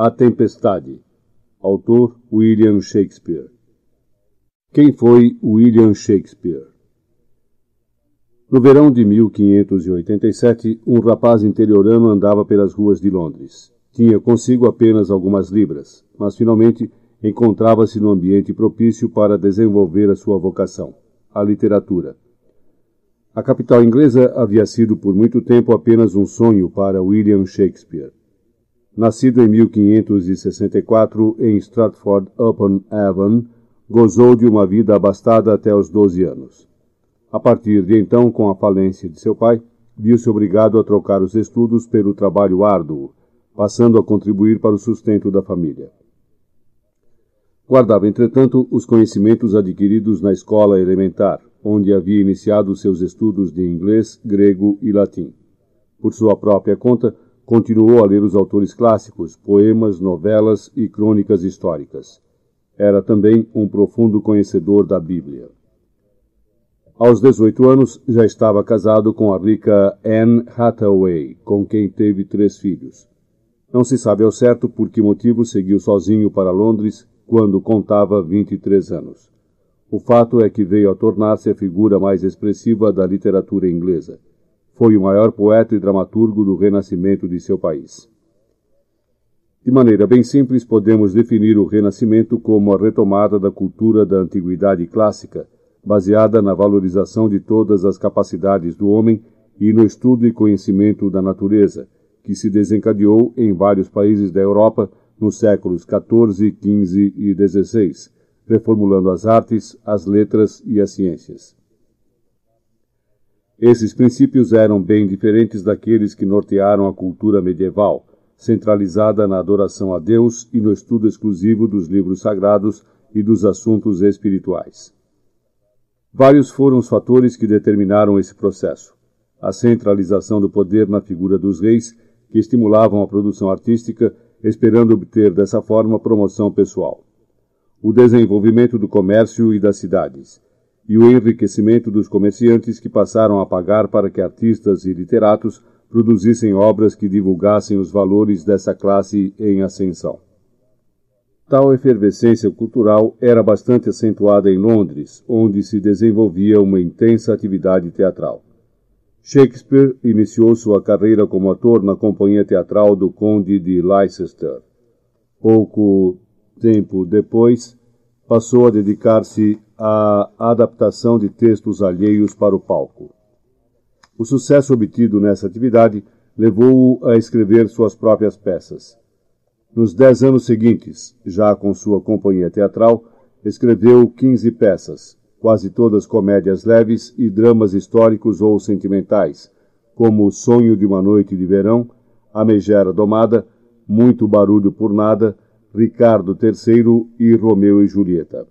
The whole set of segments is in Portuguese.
A Tempestade. Autor William Shakespeare. Quem foi William Shakespeare? No verão de 1587, um rapaz interiorano andava pelas ruas de Londres. Tinha consigo apenas algumas libras, mas finalmente encontrava-se no ambiente propício para desenvolver a sua vocação, a literatura. A capital inglesa havia sido por muito tempo apenas um sonho para William Shakespeare. Nascido em 1564 em Stratford-upon-Avon, gozou de uma vida abastada até os 12 anos. A partir de então, com a falência de seu pai, viu-se obrigado a trocar os estudos pelo trabalho árduo, passando a contribuir para o sustento da família. Guardava, entretanto, os conhecimentos adquiridos na escola elementar, onde havia iniciado seus estudos de inglês, grego e latim. Por sua própria conta, continuou a ler os autores clássicos, poemas, novelas e crônicas históricas. Era também um profundo conhecedor da Bíblia. Aos 18 anos, já estava casado com a rica Anne Hathaway, com quem teve três filhos. Não se sabe ao certo por que motivo seguiu sozinho para Londres quando contava 23 anos. O fato é que veio a tornar-se a figura mais expressiva da literatura inglesa. Foi o maior poeta e dramaturgo do renascimento de seu país. De maneira bem simples, podemos definir o Renascimento como a retomada da cultura da antiguidade clássica, baseada na valorização de todas as capacidades do homem e no estudo e conhecimento da natureza, que se desencadeou em vários países da Europa nos séculos XIV, XV e XVI, reformulando as artes, as letras e as ciências. Esses princípios eram bem diferentes daqueles que nortearam a cultura medieval, centralizada na adoração a Deus e no estudo exclusivo dos livros sagrados e dos assuntos espirituais. Vários foram os fatores que determinaram esse processo. A centralização do poder na figura dos reis, que estimulavam a produção artística esperando obter dessa forma promoção pessoal. O desenvolvimento do comércio e das cidades, e o enriquecimento dos comerciantes que passaram a pagar para que artistas e literatos produzissem obras que divulgassem os valores dessa classe em ascensão. Tal efervescência cultural era bastante acentuada em Londres, onde se desenvolvia uma intensa atividade teatral. Shakespeare iniciou sua carreira como ator na companhia teatral do Conde de Leicester. Pouco tempo depois, passou a dedicar-se à adaptação de textos alheios para o palco. O sucesso obtido nessa atividade levou-o a escrever suas próprias peças. Nos dez anos seguintes, já com sua companhia teatral, escreveu quinze peças, quase todas comédias leves e dramas históricos ou sentimentais, como O Sonho de uma Noite de Verão, A Megera Domada, Muito Barulho por Nada, Ricardo III e Romeu e Julieta.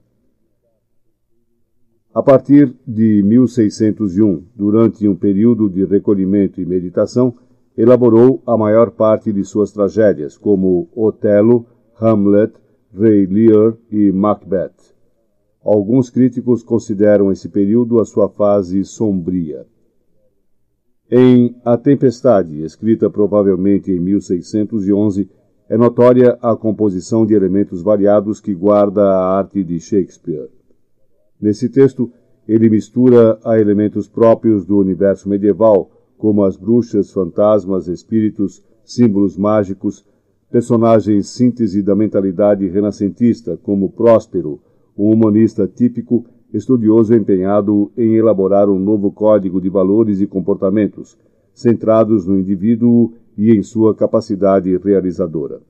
A partir de 1601, durante um período de recolhimento e meditação, elaborou a maior parte de suas tragédias, como Otelo, Hamlet, Rei Lear e Macbeth. Alguns críticos consideram esse período a sua fase sombria. Em A Tempestade, escrita provavelmente em 1611, é notória a composição de elementos variados que guarda a arte de Shakespeare. Nesse texto, ele mistura a elementos próprios do universo medieval, como as bruxas, fantasmas, espíritos, símbolos mágicos, personagens síntese da mentalidade renascentista, como Próspero, um humanista típico, estudioso empenhado em elaborar um novo código de valores e comportamentos, centrados no indivíduo e em sua capacidade realizadora.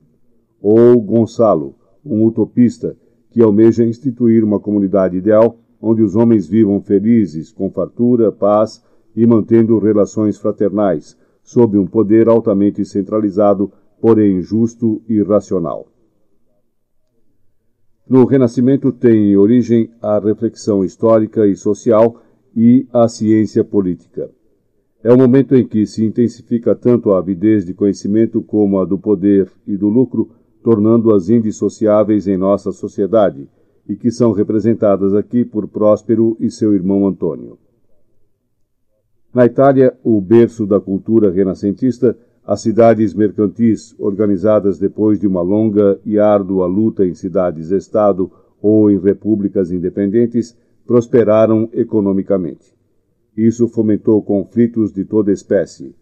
Ou Gonçalo, um utopista que almeja instituir uma comunidade ideal onde os homens vivam felizes, com fartura, paz e mantendo relações fraternais, sob um poder altamente centralizado, porém justo e racional. No Renascimento tem origem a reflexão histórica e social e a ciência política. É o momento em que se intensifica tanto a avidez de conhecimento como a do poder e do lucro, tornando-as indissociáveis em nossa sociedade, e que são representadas aqui por Próspero e seu irmão Antônio. Na Itália, o berço da cultura renascentista, as cidades mercantis, organizadas depois de uma longa e árdua luta em cidades-estado ou em repúblicas independentes, prosperaram economicamente. Isso fomentou conflitos de toda espécie,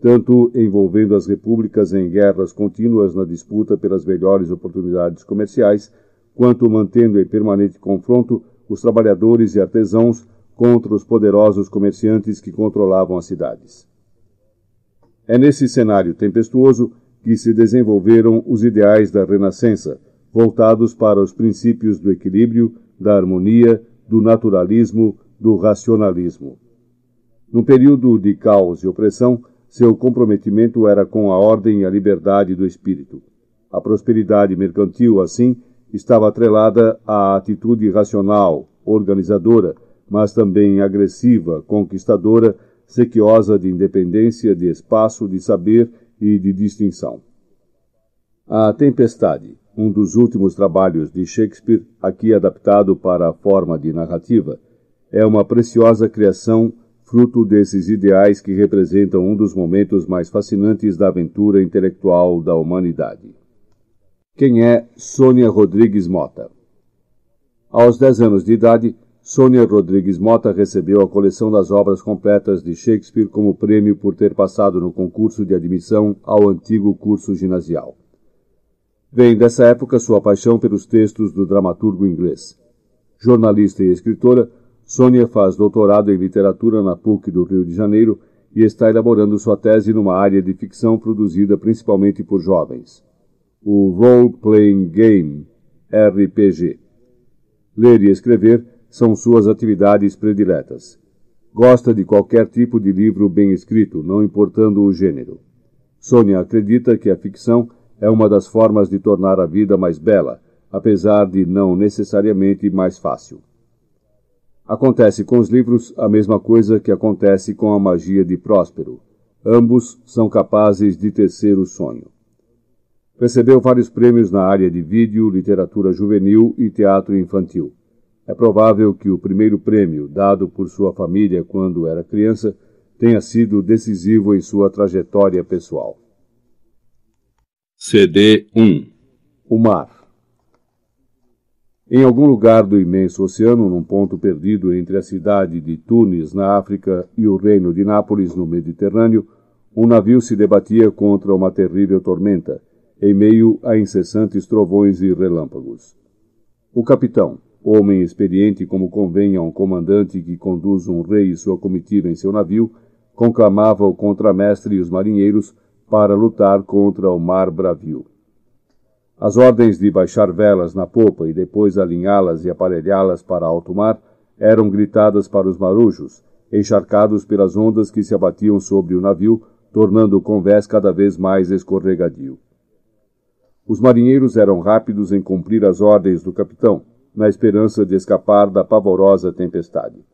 tanto envolvendo as repúblicas em guerras contínuas na disputa pelas melhores oportunidades comerciais, quanto mantendo em permanente confronto os trabalhadores e artesãos contra os poderosos comerciantes que controlavam as cidades. É nesse cenário tempestuoso que se desenvolveram os ideais da Renascença, voltados para os princípios do equilíbrio, da harmonia, do naturalismo, do racionalismo. No período de caos e opressão, seu comprometimento era com a ordem e a liberdade do espírito. A prosperidade mercantil, assim, estava atrelada à atitude racional, organizadora, mas também agressiva, conquistadora, sequiosa de independência, de espaço, de saber e de distinção. A Tempestade, um dos últimos trabalhos de Shakespeare, aqui adaptado para a forma de narrativa, é uma preciosa criação fruto desses ideais que representam um dos momentos mais fascinantes da aventura intelectual da humanidade. Quem é Sônia Rodrigues Mota? Aos 10 anos de idade, Sônia Rodrigues Mota recebeu a coleção das obras completas de Shakespeare como prêmio por ter passado no concurso de admissão ao antigo curso ginasial. Vem dessa época sua paixão pelos textos do dramaturgo inglês. Jornalista e escritora, Sônia faz doutorado em literatura na PUC do Rio de Janeiro e está elaborando sua tese numa área de ficção produzida principalmente por jovens, o Role Playing Game, RPG. Ler e escrever são suas atividades prediletas. Gosta de qualquer tipo de livro bem escrito, não importando o gênero. Sônia acredita que a ficção é uma das formas de tornar a vida mais bela, apesar de não necessariamente mais fácil. Acontece com os livros a mesma coisa que acontece com a magia de Próspero. Ambos são capazes de tecer o sonho. Recebeu vários prêmios na área de vídeo, literatura juvenil e teatro infantil. É provável que o primeiro prêmio, dado por sua família quando era criança, tenha sido decisivo em sua trajetória pessoal. CD 1 O mar. Em algum lugar do imenso oceano, num ponto perdido entre a cidade de Tunis, na África, e o reino de Nápoles, no Mediterrâneo, um navio se debatia contra uma terrível tormenta, em meio a incessantes trovões e relâmpagos. O capitão, homem experiente como convém a um comandante que conduz um rei e sua comitiva em seu navio, conclamava o contramestre e os marinheiros para lutar contra o mar bravio. As ordens de baixar velas na popa e depois alinhá-las e aparelhá-las para alto mar eram gritadas para os marujos, encharcados pelas ondas que se abatiam sobre o navio, tornando o convés cada vez mais escorregadio. Os marinheiros eram rápidos em cumprir as ordens do capitão, na esperança de escapar da pavorosa tempestade.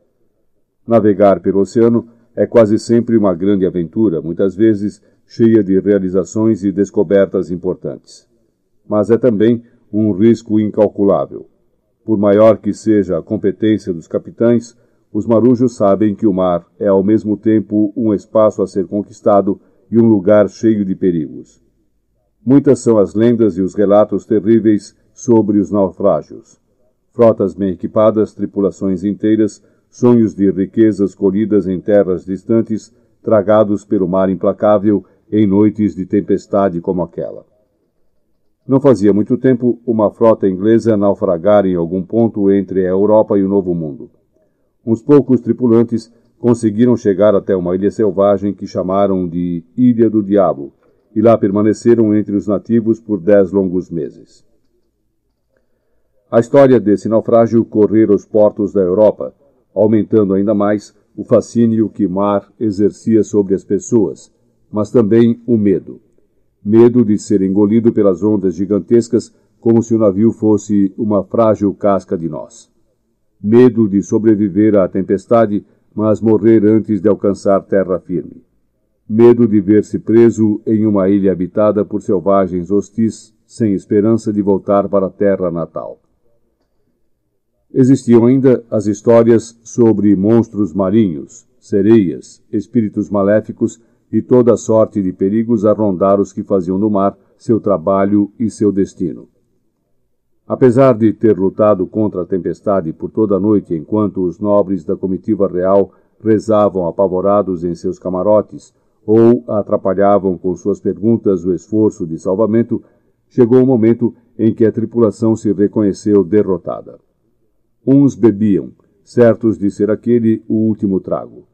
Navegar pelo oceano é quase sempre uma grande aventura, muitas vezes cheia de realizações e descobertas importantes. Mas é também um risco incalculável. Por maior que seja a competência dos capitães, os marujos sabem que o mar é ao mesmo tempo um espaço a ser conquistado e um lugar cheio de perigos. Muitas são as lendas e os relatos terríveis sobre os naufrágios. Frotas bem equipadas, tripulações inteiras, sonhos de riquezas colhidas em terras distantes, tragados pelo mar implacável em noites de tempestade como aquela. Não fazia muito tempo uma frota inglesa naufragara em algum ponto entre a Europa e o Novo Mundo. Uns poucos tripulantes conseguiram chegar até uma ilha selvagem que chamaram de Ilha do Diabo, e lá permaneceram entre os nativos por dez longos meses. A história desse naufrágio correra os portos da Europa, aumentando ainda mais o fascínio que mar exercia sobre as pessoas, mas também o medo. Medo de ser engolido pelas ondas gigantescas como se o navio fosse uma frágil casca de nós. Medo de sobreviver à tempestade, mas morrer antes de alcançar terra firme. Medo de ver-se preso em uma ilha habitada por selvagens hostis, sem esperança de voltar para a terra natal. Existiam ainda as histórias sobre monstros marinhos, sereias, espíritos maléficos e toda sorte de perigos a rondar os que faziam no mar seu trabalho e seu destino. Apesar de ter lutado contra a tempestade por toda a noite enquanto os nobres da comitiva real rezavam apavorados em seus camarotes ou atrapalhavam com suas perguntas o esforço de salvamento, chegou o momento em que a tripulação se reconheceu derrotada. Uns bebiam, certos de ser aquele o último trago.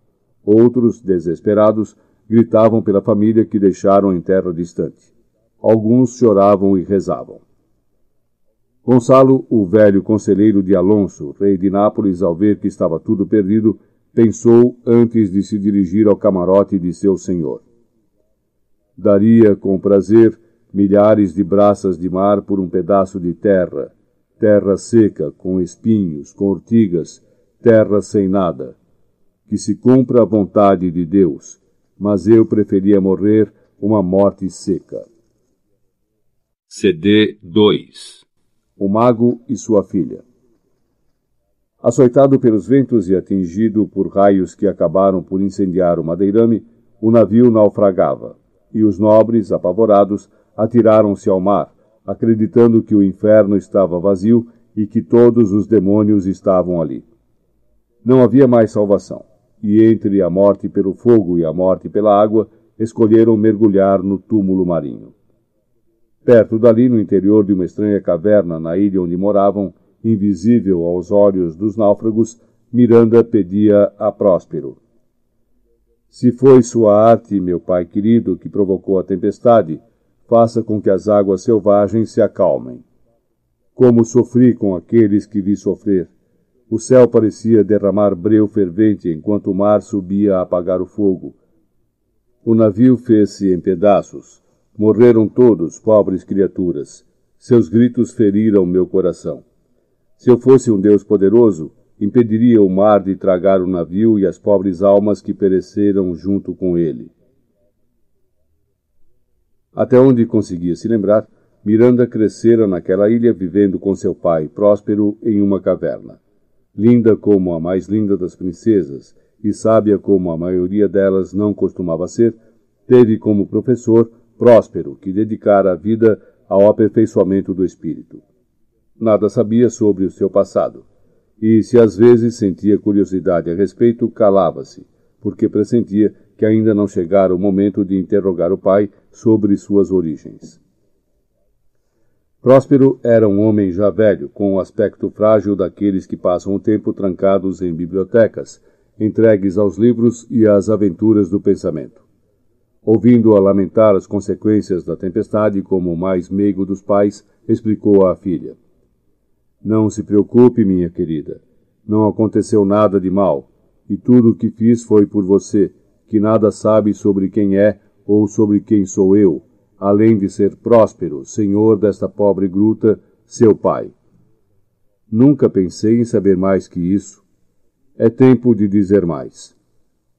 Outros, desesperados, gritavam pela família que deixaram em terra distante. Alguns choravam e rezavam. Gonçalo, o velho conselheiro de Alonso, rei de Nápoles, ao ver que estava tudo perdido, pensou antes de se dirigir ao camarote de seu senhor. Daria com prazer milhares de braças de mar por um pedaço de terra, terra seca, com espinhos, com ortigas, terra sem nada. Que se cumpra a vontade de Deus, mas eu preferia morrer uma morte seca. CD 2 O Mago e sua filha Açoitado pelos ventos e atingido por raios que acabaram por incendiar o madeirame, o navio naufragava, e os nobres, apavorados, atiraram-se ao mar, acreditando que o inferno estava vazio e que todos os demônios estavam ali. Não havia mais salvação, e entre a morte pelo fogo e a morte pela água, escolheram mergulhar no túmulo marinho. Perto dali, no interior de uma estranha caverna na ilha onde moravam, invisível aos olhos dos náufragos, Miranda pedia a Próspero: Se foi sua arte, meu pai querido, que provocou a tempestade, faça com que as águas selvagens se acalmem. Como sofri com aqueles que vi sofrer. O céu parecia derramar breu fervente enquanto o mar subia a apagar o fogo. O navio fez-se em pedaços. Morreram todos, pobres criaturas. Seus gritos feriram meu coração. Se eu fosse um Deus poderoso, impediria o mar de tragar o navio e as pobres almas que pereceram junto com ele. Até onde conseguia se lembrar, Miranda crescera naquela ilha vivendo com seu pai, próspero, em uma caverna. Linda como a mais linda das princesas e sábia como a maioria delas não costumava ser, teve como professor Próspero, que dedicara a vida ao aperfeiçoamento do espírito. Nada sabia sobre o seu passado, e se às vezes sentia curiosidade a respeito, calava-se, porque pressentia que ainda não chegara o momento de interrogar o pai sobre suas origens. Próspero era um homem já velho, com o aspecto frágil daqueles que passam o tempo trancados em bibliotecas, entregues aos livros e às aventuras do pensamento. Ouvindo-a lamentar as consequências da tempestade como o mais meigo dos pais, explicou à filha: Não se preocupe, minha querida. Não aconteceu nada de mal, e tudo o que fiz foi por você, que nada sabe sobre quem é ou sobre quem sou eu, além de ser próspero, senhor desta pobre gruta, seu pai. Nunca pensei em saber mais que isso. É tempo de dizer mais.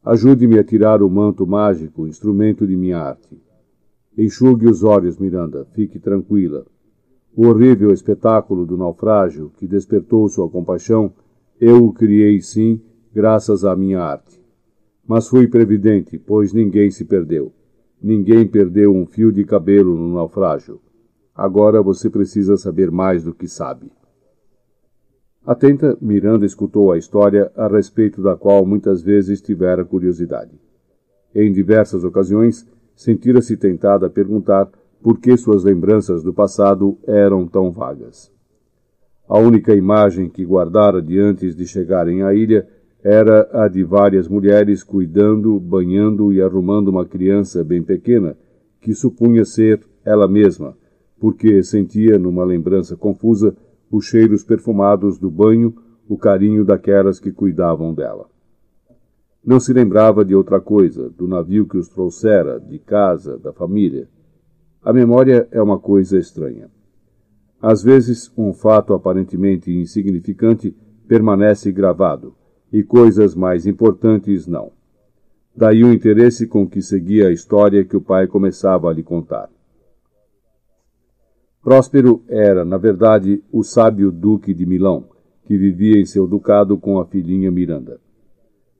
Ajude-me a tirar o manto mágico, instrumento de minha arte. Enxugue os olhos, Miranda, fique tranquila. O horrível espetáculo do naufrágio que despertou sua compaixão, eu o criei sim, graças à minha arte. Mas fui previdente, pois ninguém se perdeu. Ninguém perdeu um fio de cabelo no naufrágio. Agora você precisa saber mais do que sabe. Atenta, Miranda escutou a história a respeito da qual muitas vezes tivera curiosidade. Em diversas ocasiões, sentira-se tentada a perguntar por que suas lembranças do passado eram tão vagas. A única imagem que guardara de antes de chegarem à ilha era a de várias mulheres cuidando, banhando e arrumando uma criança bem pequena, que supunha ser ela mesma, porque sentia, numa lembrança confusa, os cheiros perfumados do banho, o carinho daquelas que cuidavam dela. Não se lembrava de outra coisa, do navio que os trouxera, de casa, da família. A memória é uma coisa estranha. Às vezes, um fato aparentemente insignificante permanece gravado, e coisas mais importantes não. Daí o interesse com que seguia a história que o pai começava a lhe contar. Próspero era, na verdade, o sábio duque de Milão, que vivia em seu ducado com a filhinha Miranda.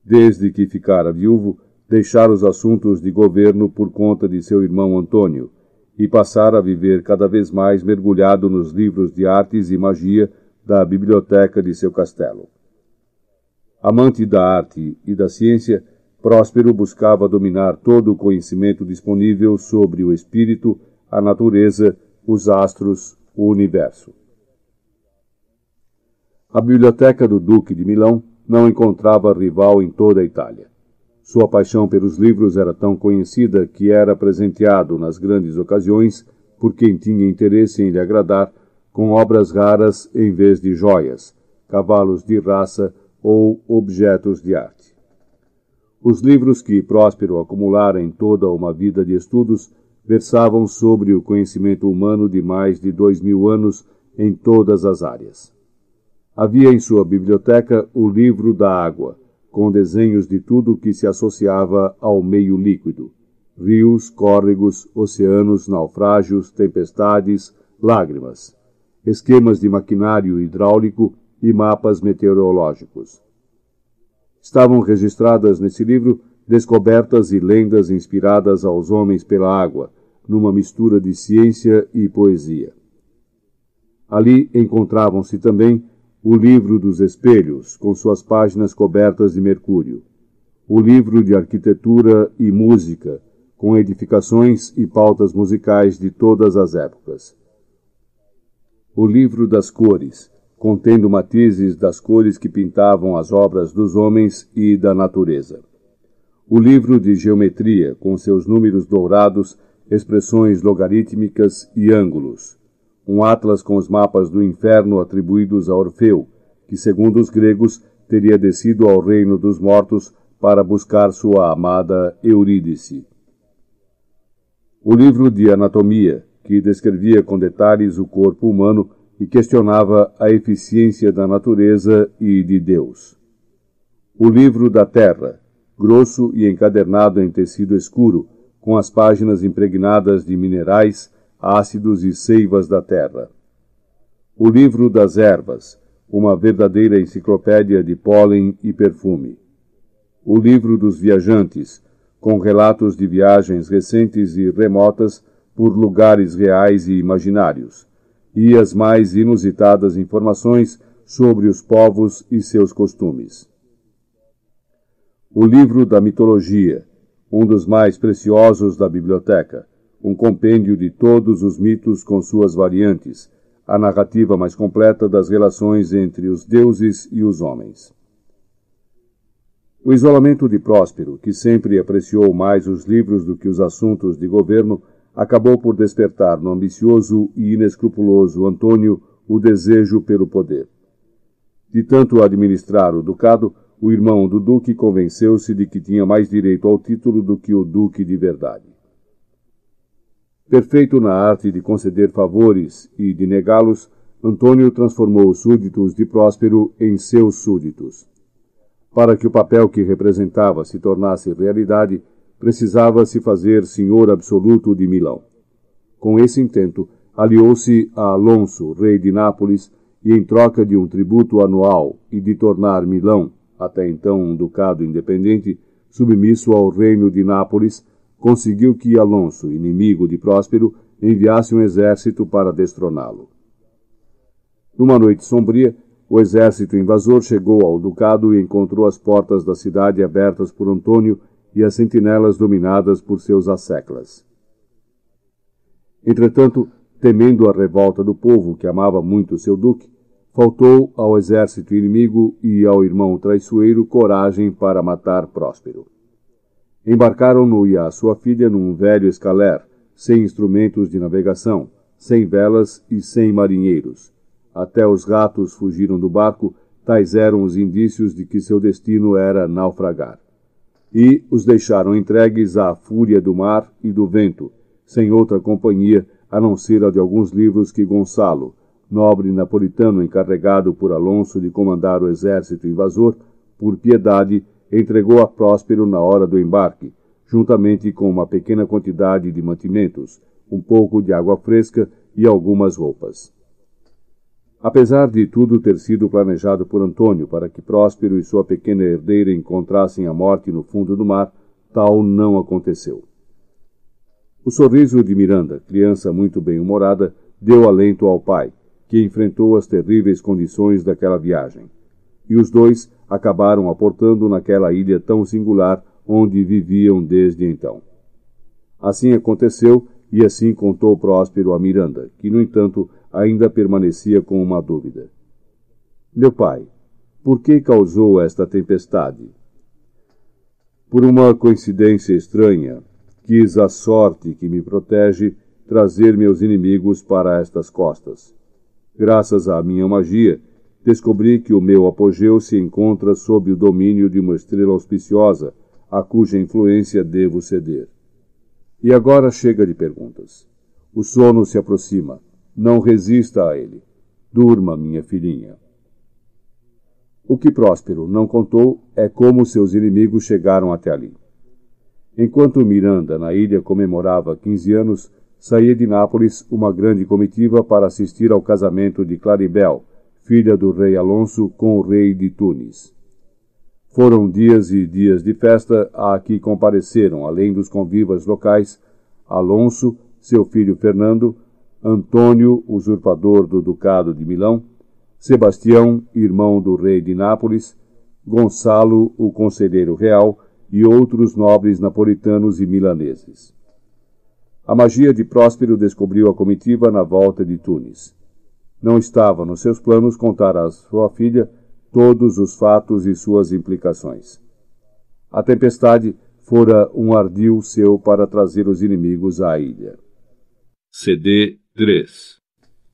desde que ficara viúvo, deixara os assuntos de governo por conta de seu irmão Antônio e passara a viver cada vez mais mergulhado nos livros de artes e magia da biblioteca de seu castelo. Amante da arte e da ciência, Próspero buscava dominar todo o conhecimento disponível sobre o espírito, a natureza, os astros, o universo. A biblioteca do Duque de Milão não encontrava rival em toda a Itália. Sua paixão pelos livros era tão conhecida que era presenteado nas grandes ocasiões por quem tinha interesse em lhe agradar com obras raras em vez de joias, cavalos de raça ou objetos de arte. Os livros que Próspero acumulara em toda uma vida de estudos versavam sobre o conhecimento humano de mais de dois mil anos em todas as áreas. Havia em sua biblioteca o livro da água, com desenhos de tudo que se associava ao meio líquido: rios, córregos, oceanos, naufrágios, tempestades, lágrimas esquemas de maquinário hidráulico e mapas meteorológicos. Estavam registradas nesse livro descobertas e lendas inspiradas aos homens pela água, numa mistura de ciência e poesia. Ali encontravam-se também o livro dos espelhos, com suas páginas cobertas de mercúrio, o livro de arquitetura e música, com edificações e pautas musicais de todas as épocas o livro das cores, contendo matizes das cores que pintavam as obras dos homens e da natureza. O livro de geometria, com seus números dourados, expressões logarítmicas e ângulos. Um atlas com os mapas do inferno atribuídos a Orfeu, que, segundo os gregos, teria descido ao reino dos mortos para buscar sua amada Eurídice. O livro de anatomia, que descrevia com detalhes o corpo humano e questionava a eficiência da natureza e de Deus. O livro da Terra, grosso e encadernado em tecido escuro, com as páginas impregnadas de minerais, ácidos e seivas da terra. O livro das ervas, uma verdadeira enciclopédia de pólen e perfume. O livro dos viajantes, com relatos de viagens recentes e remotas por lugares reais e imaginários, e as mais inusitadas informações sobre os povos e seus costumes. O livro da mitologia, um dos mais preciosos da biblioteca, um compêndio de todos os mitos com suas variantes, a narrativa mais completa das relações entre os deuses e os homens. O isolamento de Próspero, que sempre apreciou mais os livros do que os assuntos de governo, acabou por despertar no ambicioso e inescrupuloso Antônio o desejo pelo poder. De tanto administrar o ducado, o irmão do duque convenceu-se de que tinha mais direito ao título do que o duque de verdade. Perfeito na arte de conceder favores e de negá-los, Antônio transformou os súditos de Próspero em seus súditos. Para que o papel que representava se tornasse realidade, precisava se fazer senhor absoluto de Milão. Com esse intento, aliou-se a Alonso, rei de Nápoles, e em troca de um tributo anual e de tornar Milão, até então um ducado independente, submisso ao reino de Nápoles, conseguiu que Alonso, inimigo de Próspero, enviasse um exército para destroná-lo. Numa noite sombria, o exército invasor chegou ao ducado e encontrou as portas da cidade abertas por Antônio e as sentinelas dominadas por seus asseclas. Entretanto, temendo a revolta do povo que amava muito seu duque, faltou ao exército inimigo e ao irmão traiçoeiro coragem para matar Próspero. Embarcaram-no e a sua filha num velho escaler, sem instrumentos de navegação, sem velas e sem marinheiros. Até os gatos fugiram do barco, tais eram os indícios de que seu destino era naufragar e os deixaram entregues à fúria do mar e do vento, sem outra companhia a não ser a de alguns livros que Gonçalo, nobre napolitano encarregado por Alonso de comandar o exército invasor, por piedade, entregou a Próspero na hora do embarque, juntamente com uma pequena quantidade de mantimentos, um pouco de água fresca e algumas roupas. Apesar de tudo ter sido planejado por Antônio para que Próspero e sua pequena herdeira encontrassem a morte no fundo do mar, tal não aconteceu. O sorriso de Miranda, criança muito bem-humorada, deu alento ao pai, que enfrentou as terríveis condições daquela viagem. E os dois acabaram aportando naquela ilha tão singular onde viviam desde então. Assim aconteceu e assim contou Próspero a Miranda, que, no entanto, ainda permanecia com uma dúvida. Meu pai, por que causou esta tempestade? Por uma coincidência estranha, quis a sorte que me protege trazer meus inimigos para estas costas. Graças à minha magia, descobri que o meu apogeu se encontra sob o domínio de uma estrela auspiciosa, a cuja influência devo ceder. E agora chega de perguntas. O sono se aproxima. Não resista a ele. Durma, minha filhinha. O que Próspero não contou é como seus inimigos chegaram até ali. Enquanto Miranda, na ilha, comemorava 15 anos, saía de Nápoles uma grande comitiva para assistir ao casamento de Claribel, filha do rei Alonso, com o rei de Tunis. Foram dias e dias de festa a que compareceram, além dos convivas locais, Alonso, seu filho Fernando, Antônio, usurpador do Ducado de Milão, Sebastião, irmão do rei de Nápoles, Gonçalo, o conselheiro real, e outros nobres napolitanos e milaneses. A magia de Próspero descobriu a comitiva na volta de Tunis. Não estava nos seus planos contar à sua filha todos os fatos e suas implicações. A tempestade fora um ardil seu para trazer os inimigos à ilha. CD 3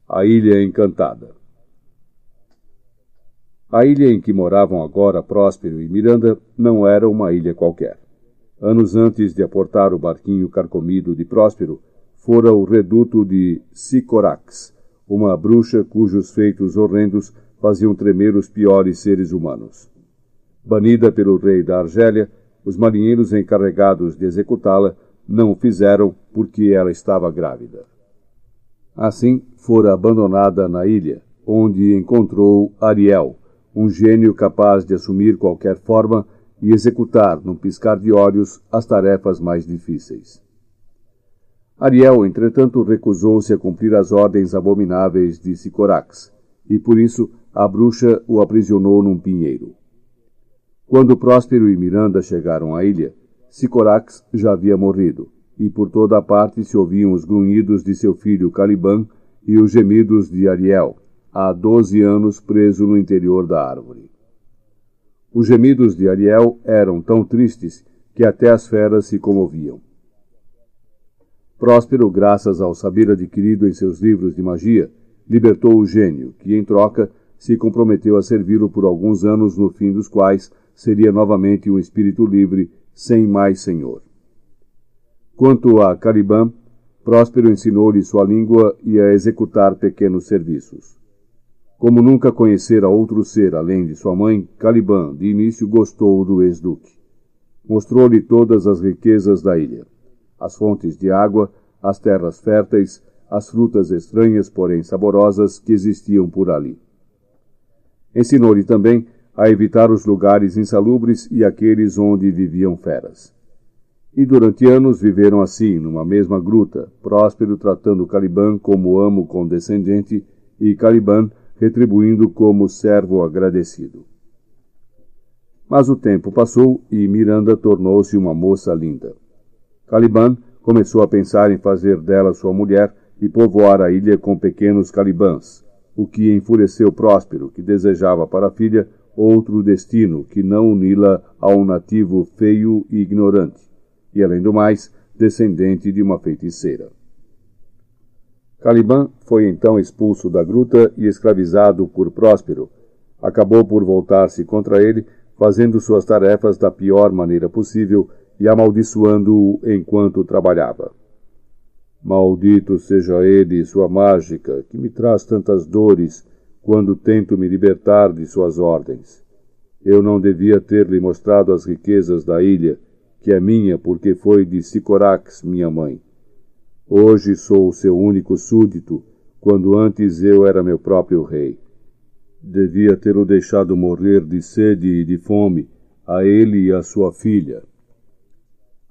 A Ilha Encantada A ilha em que moravam agora Próspero e Miranda não era uma ilha qualquer. Anos antes de aportar o barquinho carcomido de Próspero, fora o reduto de Sicorax, uma bruxa cujos feitos horrendos faziam tremer os piores seres humanos. Banida pelo rei da Argélia, os marinheiros encarregados de executá-la não o fizeram porque ela estava grávida. Assim, fora abandonada na ilha, onde encontrou Ariel, um gênio capaz de assumir qualquer forma e executar, num piscar de olhos, as tarefas mais difíceis. Ariel, entretanto, recusou-se a cumprir as ordens abomináveis de Sicorax, e por isso a bruxa o aprisionou num pinheiro. Quando Próspero e Miranda chegaram à ilha, Sicorax já havia morrido, e por toda a parte se ouviam os grunhidos de seu filho Caliban e os gemidos de Ariel, há doze anos preso no interior da árvore. Os gemidos de Ariel eram tão tristes que até as feras se comoviam. Próspero, graças ao saber adquirido em seus livros de magia, libertou o gênio, que, em troca, se comprometeu a servi-lo por alguns anos, no fim dos quais seria novamente um espírito livre, sem mais senhor. Quanto a Caliban, Próspero ensinou-lhe sua língua e a executar pequenos serviços. Como nunca conhecera outro ser além de sua mãe, Caliban, de início, gostou do ex-duque. Mostrou-lhe todas as riquezas da ilha: as fontes de água, as terras férteis, as frutas estranhas, porém saborosas, que existiam por ali. Ensinou-lhe também a evitar os lugares insalubres e aqueles onde viviam feras. E durante anos viveram assim, numa mesma gruta, Próspero tratando Caliban como amo condescendente e Caliban retribuindo como servo agradecido. Mas o tempo passou e Miranda tornou-se uma moça linda. Caliban começou a pensar em fazer dela sua mulher e povoar a ilha com pequenos calibãs, o que enfureceu Próspero, que desejava para a filha outro destino que não uni-la a um nativo feio e ignorante e, além do mais, descendente de uma feiticeira. Caliban foi então expulso da gruta e escravizado por Próspero. Acabou por voltar-se contra ele, fazendo suas tarefas da pior maneira possível e amaldiçoando-o enquanto trabalhava. Maldito seja ele e sua mágica, que me traz tantas dores quando tento me libertar de suas ordens. Eu não devia ter-lhe mostrado as riquezas da ilha, que é minha porque foi de Sicorax, minha mãe. Hoje sou seu único súdito, quando antes eu era meu próprio rei. Devia tê-lo deixado morrer de sede e de fome, a ele e a sua filha.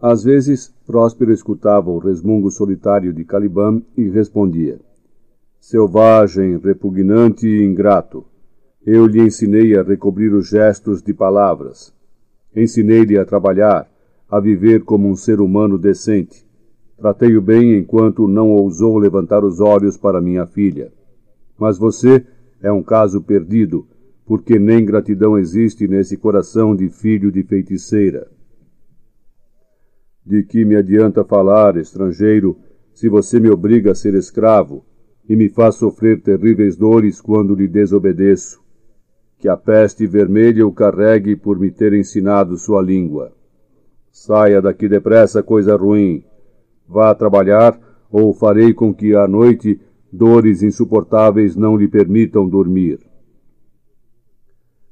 Às vezes, Próspero escutava o resmungo solitário de Caliban e respondia: Selvagem, repugnante e ingrato, eu lhe ensinei a recobrir os gestos de palavras. Ensinei-lhe a trabalhar, a viver como um ser humano decente. Tratei-o bem enquanto não ousou levantar os olhos para minha filha. Mas você é um caso perdido, porque nem gratidão existe nesse coração de filho de feiticeira. De que me adianta falar, estrangeiro, se você me obriga a ser escravo e me faz sofrer terríveis dores quando lhe desobedeço? Que a peste vermelha o carregue por me ter ensinado sua língua. Saia daqui depressa, coisa ruim. Vá trabalhar, ou farei com que à noite dores insuportáveis não lhe permitam dormir.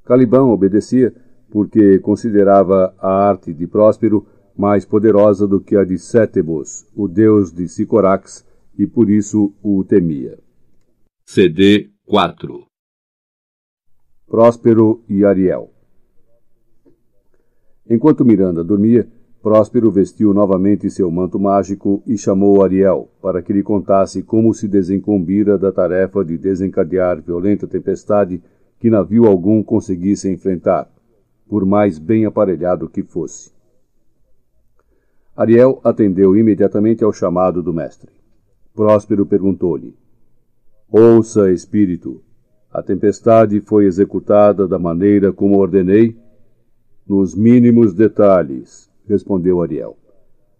Caliban obedecia, porque considerava a arte de Próspero mais poderosa do que a de Sétebos, o deus de Sicorax, e por isso o temia. CD 4 Próspero e Ariel Enquanto Miranda dormia, Próspero vestiu novamente seu manto mágico e chamou Ariel para que lhe contasse como se desencombira da tarefa de desencadear violenta tempestade que navio algum conseguisse enfrentar, por mais bem aparelhado que fosse. Ariel atendeu imediatamente ao chamado do mestre. Próspero perguntou-lhe: Ouça, espírito, a tempestade foi executada da maneira como ordenei? Nos mínimos detalhes, respondeu Ariel.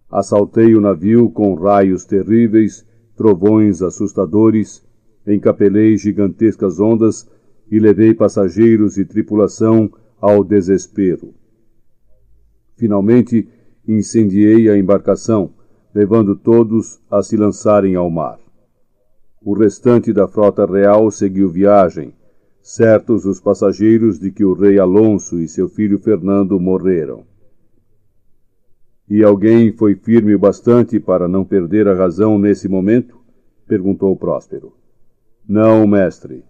Assaltei o navio com raios terríveis, trovões assustadores, encapelei gigantescas ondas e levei passageiros e tripulação ao desespero. Finalmente, incendiei a embarcação, levando todos a se lançarem ao mar. O restante da frota real seguiu viagem, certos os passageiros de que o rei Alonso e seu filho Fernando morreram. E alguém foi firme o bastante para não perder a razão nesse momento? perguntou Próspero. Não, mestre.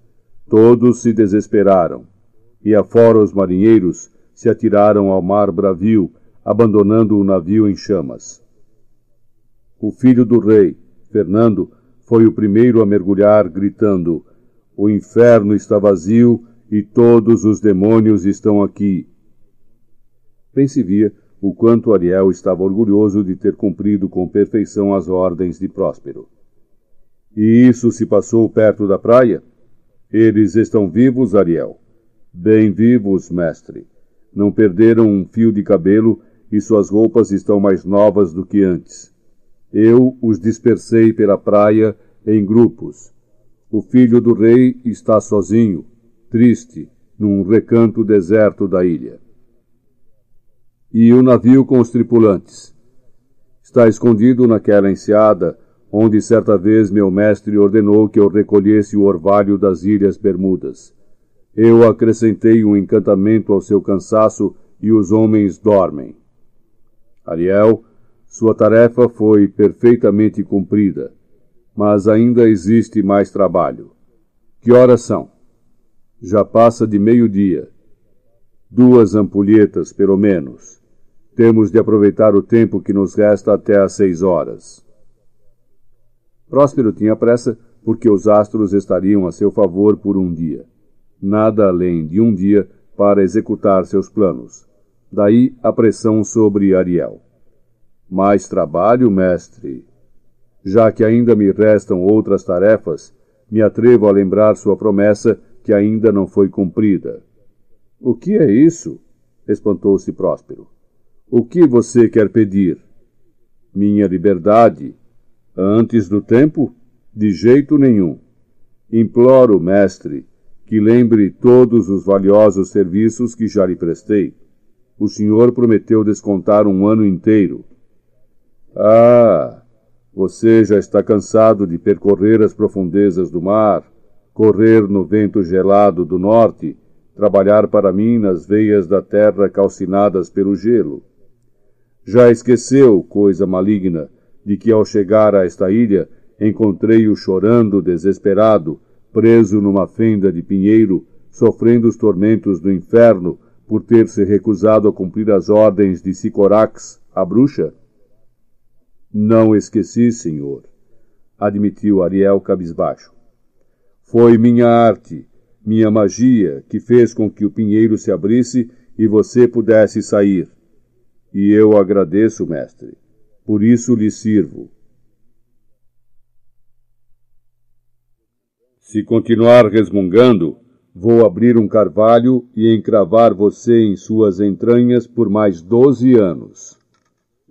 Todos se desesperaram, e afora os marinheiros se atiraram ao mar bravio, abandonando o navio em chamas. O filho do rei, Fernando, foi o primeiro a mergulhar, gritando: O inferno está vazio e todos os demônios estão aqui. Bem se via o quanto Ariel estava orgulhoso de ter cumprido com perfeição as ordens de Próspero. E isso se passou perto da praia? Eles estão vivos, Ariel. Bem vivos, mestre. Não perderam um fio de cabelo e suas roupas estão mais novas do que antes. Eu os dispersei pela praia em grupos. O filho do rei está sozinho, triste, num recanto deserto da ilha. E o navio com os tripulantes? Está escondido naquela enseada onde certa vez meu mestre ordenou que eu recolhesse o orvalho das Ilhas Bermudas. Eu acrescentei um encantamento ao seu cansaço e os homens dormem. Ariel, sua tarefa foi perfeitamente cumprida, mas ainda existe mais trabalho. Que horas são? Já passa de meio-dia. Duas ampulhetas, pelo menos. Temos de aproveitar o tempo que nos resta até às seis horas. Próspero tinha pressa porque os astros estariam a seu favor por um dia. Nada além de um dia para executar seus planos. Daí a pressão sobre Ariel. Mais trabalho, mestre. Já que ainda me restam outras tarefas, me atrevo a lembrar sua promessa que ainda não foi cumprida. O que é isso? espantou-se Próspero. O que você quer pedir? Minha liberdade. Antes do tempo? De jeito nenhum. Imploro, mestre, que lembre todos os valiosos serviços que já lhe prestei o senhor prometeu descontar um ano inteiro. Ah, você já está cansado de percorrer as profundezas do mar, correr no vento gelado do norte, trabalhar para mim nas veias da terra calcinadas pelo gelo. Já esqueceu, coisa maligna, de que ao chegar a esta ilha encontrei-o chorando, desesperado, preso numa fenda de pinheiro, sofrendo os tormentos do inferno por ter se recusado a cumprir as ordens de Sicorax, a bruxa? Não esqueci, senhor, admitiu Ariel cabisbaixo. Foi minha arte, minha magia, que fez com que o pinheiro se abrisse e você pudesse sair. E eu agradeço, mestre. Por isso lhe sirvo. Se continuar resmungando, vou abrir um carvalho e encravar você em suas entranhas por mais doze anos.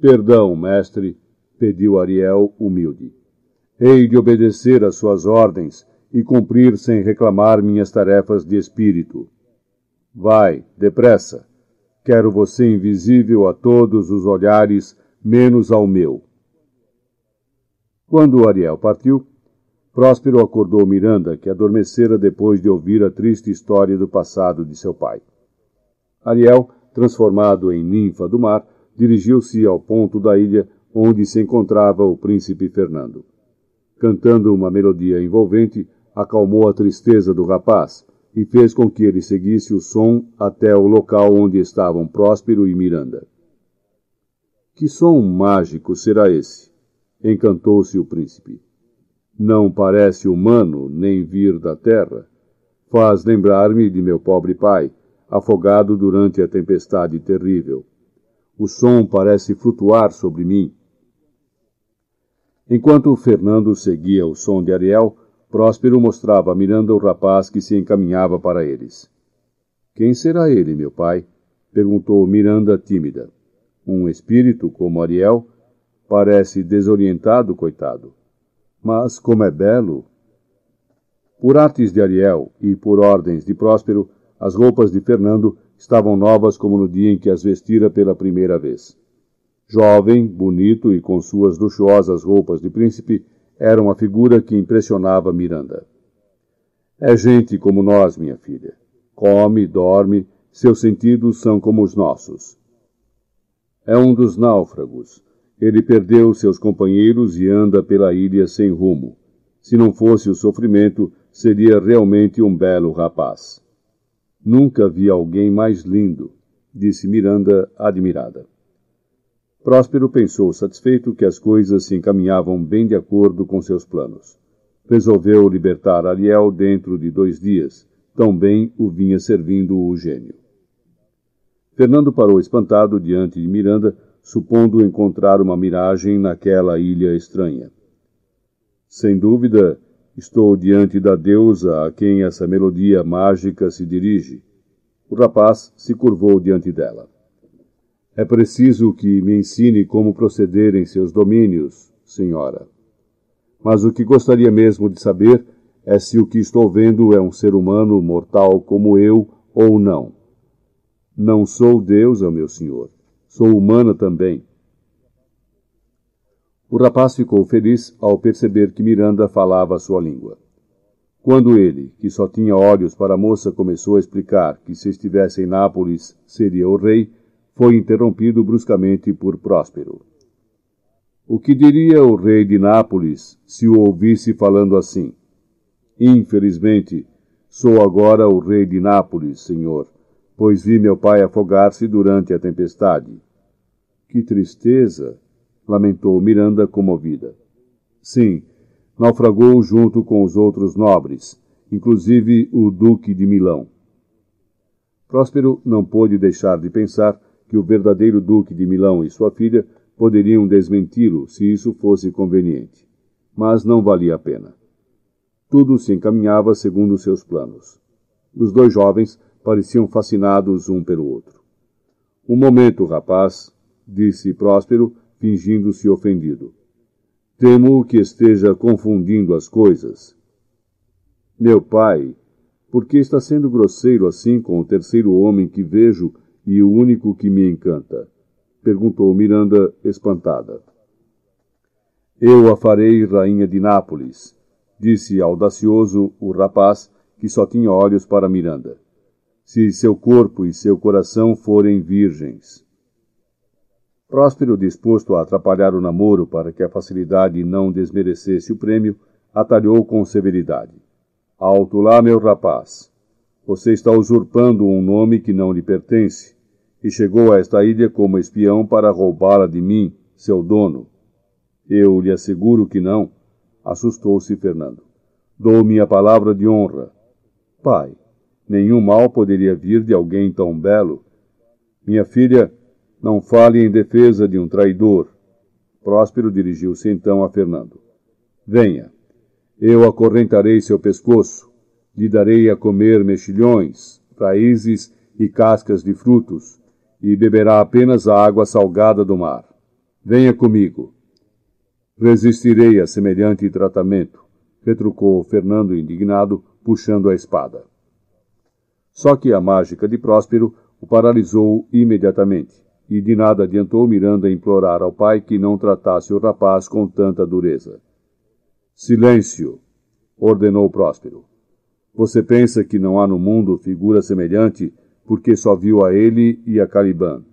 Perdão, mestre, pediu Ariel, humilde. Hei de obedecer às suas ordens e cumprir sem reclamar minhas tarefas de espírito. Vai, depressa. Quero você invisível a todos os olhares, menos ao meu. Quando Ariel partiu, Próspero acordou Miranda, que adormecera depois de ouvir a triste história do passado de seu pai. Ariel, transformado em ninfa do mar, dirigiu-se ao ponto da ilha onde se encontrava o príncipe Fernando. Cantando uma melodia envolvente, acalmou a tristeza do rapaz e fez com que ele seguisse o som até o local onde estavam Próspero e Miranda. Que som mágico será esse? Encantou-se o príncipe. Não parece humano nem vir da terra. Faz lembrar-me de meu pobre pai, afogado durante a tempestade terrível. O som parece flutuar sobre mim, Enquanto Fernando seguia o som de Ariel, Próspero mostrava a Miranda o rapaz que se encaminhava para eles. Quem será ele, meu pai? perguntou Miranda tímida. Um espírito como Ariel? Parece desorientado, coitado. Mas como é belo! Por artes de Ariel e por ordens de Próspero, as roupas de Fernando estavam novas como no dia em que as vestira pela primeira vez. Jovem, bonito e com suas luxuosas roupas de príncipe, era uma figura que impressionava Miranda. É gente como nós, minha filha. Come, dorme, seus sentidos são como os nossos. É um dos náufragos. Ele perdeu seus companheiros e anda pela ilha sem rumo. Se não fosse o sofrimento, seria realmente um belo rapaz. Nunca vi alguém mais lindo, disse Miranda, admirada. Próspero pensou satisfeito que as coisas se encaminhavam bem de acordo com seus planos. Resolveu libertar Ariel dentro de dois dias. Tão bem o vinha servindo o gênio. Fernando parou espantado diante de Miranda, supondo encontrar uma miragem naquela ilha estranha. Sem dúvida, estou diante da deusa a quem essa melodia mágica se dirige. O rapaz se curvou diante dela. É preciso que me ensine como proceder em seus domínios, senhora. Mas o que gostaria mesmo de saber é se o que estou vendo é um ser humano mortal como eu ou não. Não sou deusa, meu senhor. Sou humana também. O rapaz ficou feliz ao perceber que Miranda falava a sua língua. Quando ele, que só tinha olhos para a moça, começou a explicar que se estivesse em Nápoles seria o rei, foi interrompido bruscamente por Próspero. O que diria o rei de Nápoles se o ouvisse falando assim? Infelizmente, sou agora o rei de Nápoles, senhor, pois vi meu pai afogar-se durante a tempestade. Que tristeza! lamentou Miranda comovida. Sim, naufragou junto com os outros nobres, inclusive o duque de Milão. Próspero não pôde deixar de pensar que o verdadeiro Duque de Milão e sua filha poderiam desmenti-lo se isso fosse conveniente. Mas não valia a pena. Tudo se encaminhava segundo seus planos. Os dois jovens pareciam fascinados um pelo outro. Um momento, rapaz, disse Próspero, fingindo-se ofendido. Temo que esteja confundindo as coisas. Meu pai, por que está sendo grosseiro assim com o terceiro homem que vejo e o único que me encanta? perguntou Miranda, espantada. Eu a farei rainha de Nápoles, disse audacioso o rapaz, que só tinha olhos para Miranda. Se seu corpo e seu coração forem virgens. Próspero, disposto a atrapalhar o namoro para que a facilidade não desmerecesse o prêmio, atalhou com severidade. Alto lá, meu rapaz. Você está usurpando um nome que não lhe pertence, e chegou a esta ilha como espião para roubá-la de mim, seu dono. Eu lhe asseguro que não, assustou-se Fernando. Dou minha palavra de honra. Pai, nenhum mal poderia vir de alguém tão belo. Minha filha, não fale em defesa de um traidor. Próspero dirigiu-se então a Fernando. Venha. Eu acorrentarei seu pescoço, lhe darei a comer mexilhões, raízes e cascas de frutos, e beberá apenas a água salgada do mar. Venha comigo. Resistirei a semelhante tratamento, retrucou Fernando indignado, puxando a espada. Só que a mágica de Próspero o paralisou imediatamente, e de nada adiantou Miranda implorar ao pai que não tratasse o rapaz com tanta dureza. Silêncio! ordenou Próspero. Você pensa que não há no mundo figura semelhante porque só viu a ele e a Caliban.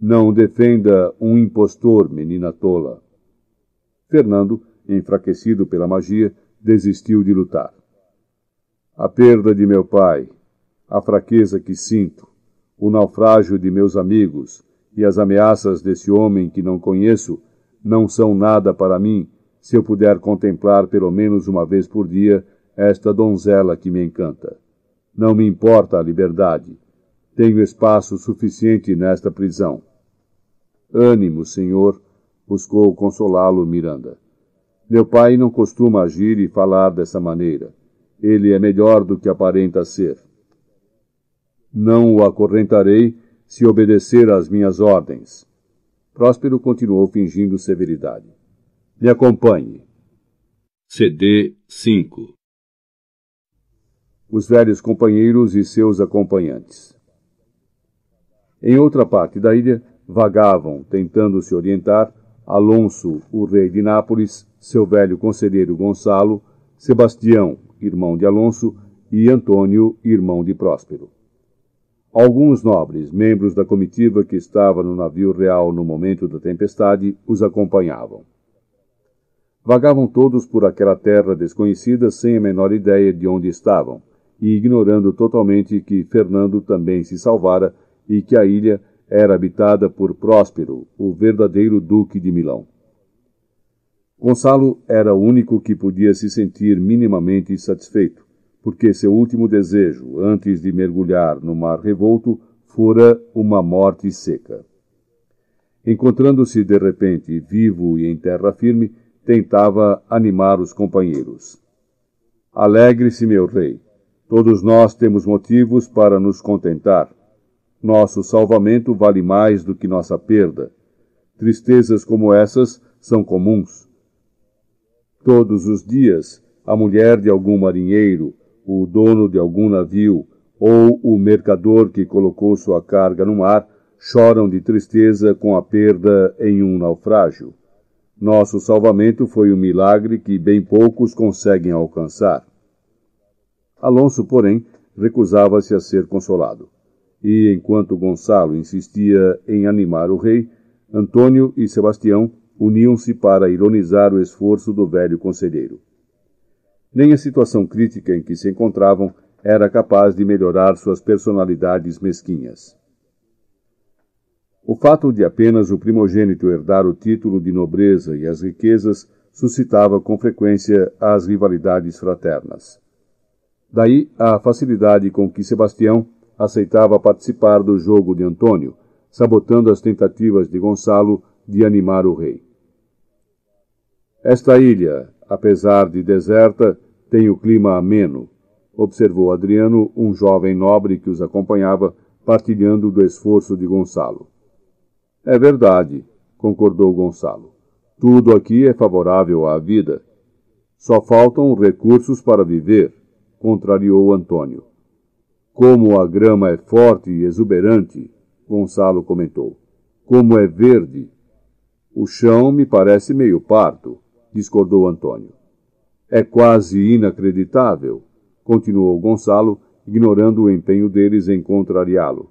Não defenda um impostor, menina tola. Fernando, enfraquecido pela magia, desistiu de lutar. A perda de meu pai, a fraqueza que sinto, o naufrágio de meus amigos e as ameaças desse homem que não conheço não são nada para mim se eu puder contemplar pelo menos uma vez por dia esta donzela que me encanta. Não me importa a liberdade. Tenho espaço suficiente nesta prisão. Ânimo, senhor, buscou consolá-lo Miranda. Meu pai não costuma agir e falar dessa maneira. Ele é melhor do que aparenta ser. Não o acorrentarei se obedecer às minhas ordens. Próspero continuou fingindo severidade. Me acompanhe. CD 5 Os velhos companheiros e seus acompanhantes. Em outra parte da ilha, vagavam, tentando se orientar, Alonso, o rei de Nápoles, seu velho conselheiro Gonçalo, Sebastião, irmão de Alonso, e Antônio, irmão de Próspero. Alguns nobres, membros da comitiva que estava no navio real no momento da tempestade, os acompanhavam. Vagavam todos por aquela terra desconhecida sem a menor ideia de onde estavam, e ignorando totalmente que Fernando também se salvara e que a ilha era habitada por Próspero, o verdadeiro duque de Milão. Gonçalo era o único que podia se sentir minimamente satisfeito, porque seu último desejo, antes de mergulhar no mar revolto, fora uma morte seca. Encontrando-se de repente vivo e em terra firme, tentava animar os companheiros. Alegre-se, meu rei. Todos nós temos motivos para nos contentar. Nosso salvamento vale mais do que nossa perda. Tristezas como essas são comuns. Todos os dias, a mulher de algum marinheiro, o dono de algum navio ou o mercador que colocou sua carga no mar choram de tristeza com a perda em um naufrágio. Nosso salvamento foi um milagre que bem poucos conseguem alcançar. Alonso, porém, recusava-se a ser consolado. E, enquanto Gonçalo insistia em animar o rei, Antônio e Sebastião uniam-se para ironizar o esforço do velho conselheiro. Nem a situação crítica em que se encontravam era capaz de melhorar suas personalidades mesquinhas. O fato de apenas o primogênito herdar o título de nobreza e as riquezas suscitava com frequência as rivalidades fraternas. Daí a facilidade com que Sebastião aceitava participar do jogo de Antônio, sabotando as tentativas de Gonçalo de animar o rei. Esta ilha, apesar de deserta, tem o clima ameno, observou Adriano, um jovem nobre que os acompanhava, partilhando do esforço de Gonçalo. É verdade, concordou Gonçalo. Tudo aqui é favorável à vida. Só faltam recursos para viver, contrariou Antônio. Como a grama é forte e exuberante, Gonçalo comentou. Como é verde. O chão me parece meio pardo, discordou Antônio. É quase inacreditável, continuou Gonçalo, ignorando o empenho deles em contrariá-lo.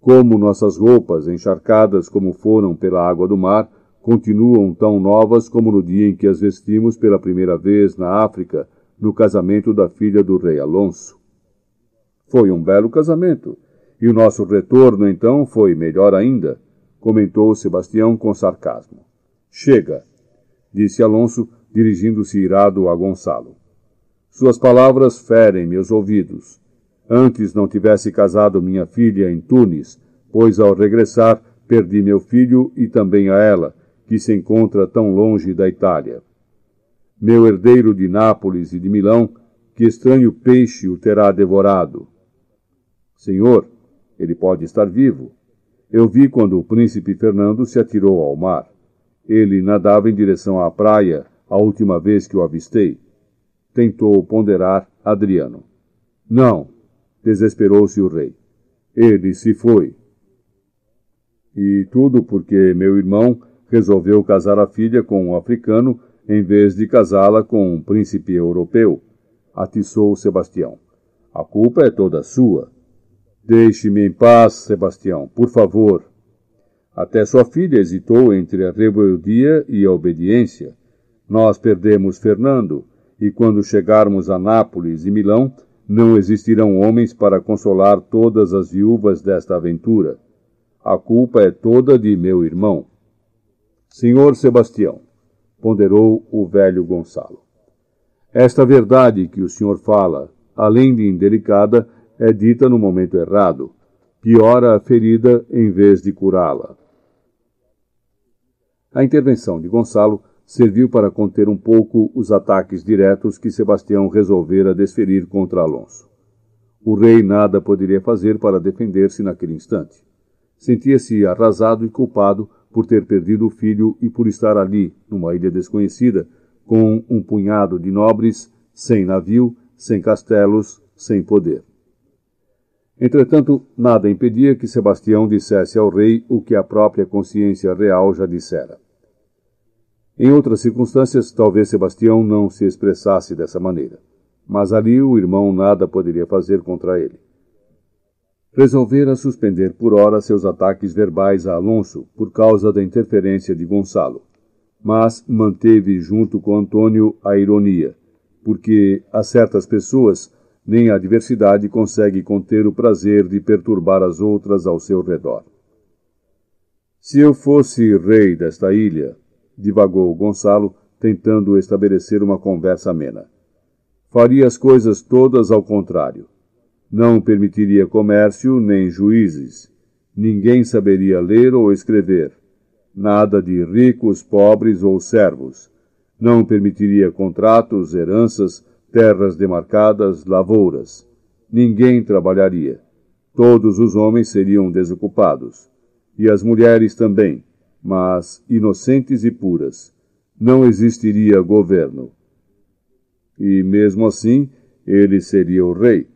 Como nossas roupas, encharcadas como foram pela água do mar, continuam tão novas como no dia em que as vestimos pela primeira vez na África, no casamento da filha do rei Alonso. Foi um belo casamento, e o nosso retorno então foi melhor ainda, comentou Sebastião com sarcasmo. Chega, disse Alonso, dirigindo-se irado a Gonçalo. Suas palavras ferem meus ouvidos. Antes não tivesse casado minha filha em Tunis, pois ao regressar perdi meu filho e também a ela, que se encontra tão longe da Itália. Meu herdeiro de Nápoles e de Milão, que estranho peixe o terá devorado. Senhor, ele pode estar vivo. Eu vi quando o príncipe Fernando se atirou ao mar. Ele nadava em direção à praia a última vez que o avistei. Tentou ponderar Adriano. Não, desesperou-se o rei. Ele se foi. E tudo porque meu irmão resolveu casar a filha com um africano em vez de casá-la com um príncipe europeu, atiçou Sebastião. A culpa é toda sua. Deixe-me em paz, Sebastião, por favor. Até sua filha hesitou entre a rebeldia e a obediência. Nós perdemos Fernando, e quando chegarmos a Nápoles e Milão, não existirão homens para consolar todas as viúvas desta aventura. A culpa é toda de meu irmão. Senhor Sebastião, ponderou o velho Gonçalo. Esta verdade que o senhor fala, além de indelicada, é dita no momento errado. Piora a ferida em vez de curá-la. A intervenção de Gonçalo serviu para conter um pouco os ataques diretos que Sebastião resolvera desferir contra Alonso. O rei nada poderia fazer para defender-se naquele instante. Sentia-se arrasado e culpado por ter perdido o filho e por estar ali, numa ilha desconhecida, com um punhado de nobres, sem navio, sem castelos, sem poder. Entretanto, nada impedia que Sebastião dissesse ao rei o que a própria consciência real já dissera. Em outras circunstâncias, talvez Sebastião não se expressasse dessa maneira, mas ali o irmão nada poderia fazer contra ele. Resolvera suspender por hora seus ataques verbais a Alonso por causa da interferência de Gonçalo, mas manteve junto com Antônio a ironia, porque a certas pessoas nem a adversidade consegue conter o prazer de perturbar as outras ao seu redor. Se eu fosse rei desta ilha, divagou Gonçalo, tentando estabelecer uma conversa amena, faria as coisas todas ao contrário. Não permitiria comércio nem juízes. Ninguém saberia ler ou escrever. Nada de ricos, pobres ou servos. Não permitiria contratos, heranças, terras demarcadas, lavouras. Ninguém trabalharia. Todos os homens seriam desocupados. E as mulheres também, mas inocentes e puras. Não existiria governo. E mesmo assim, ele seria o rei,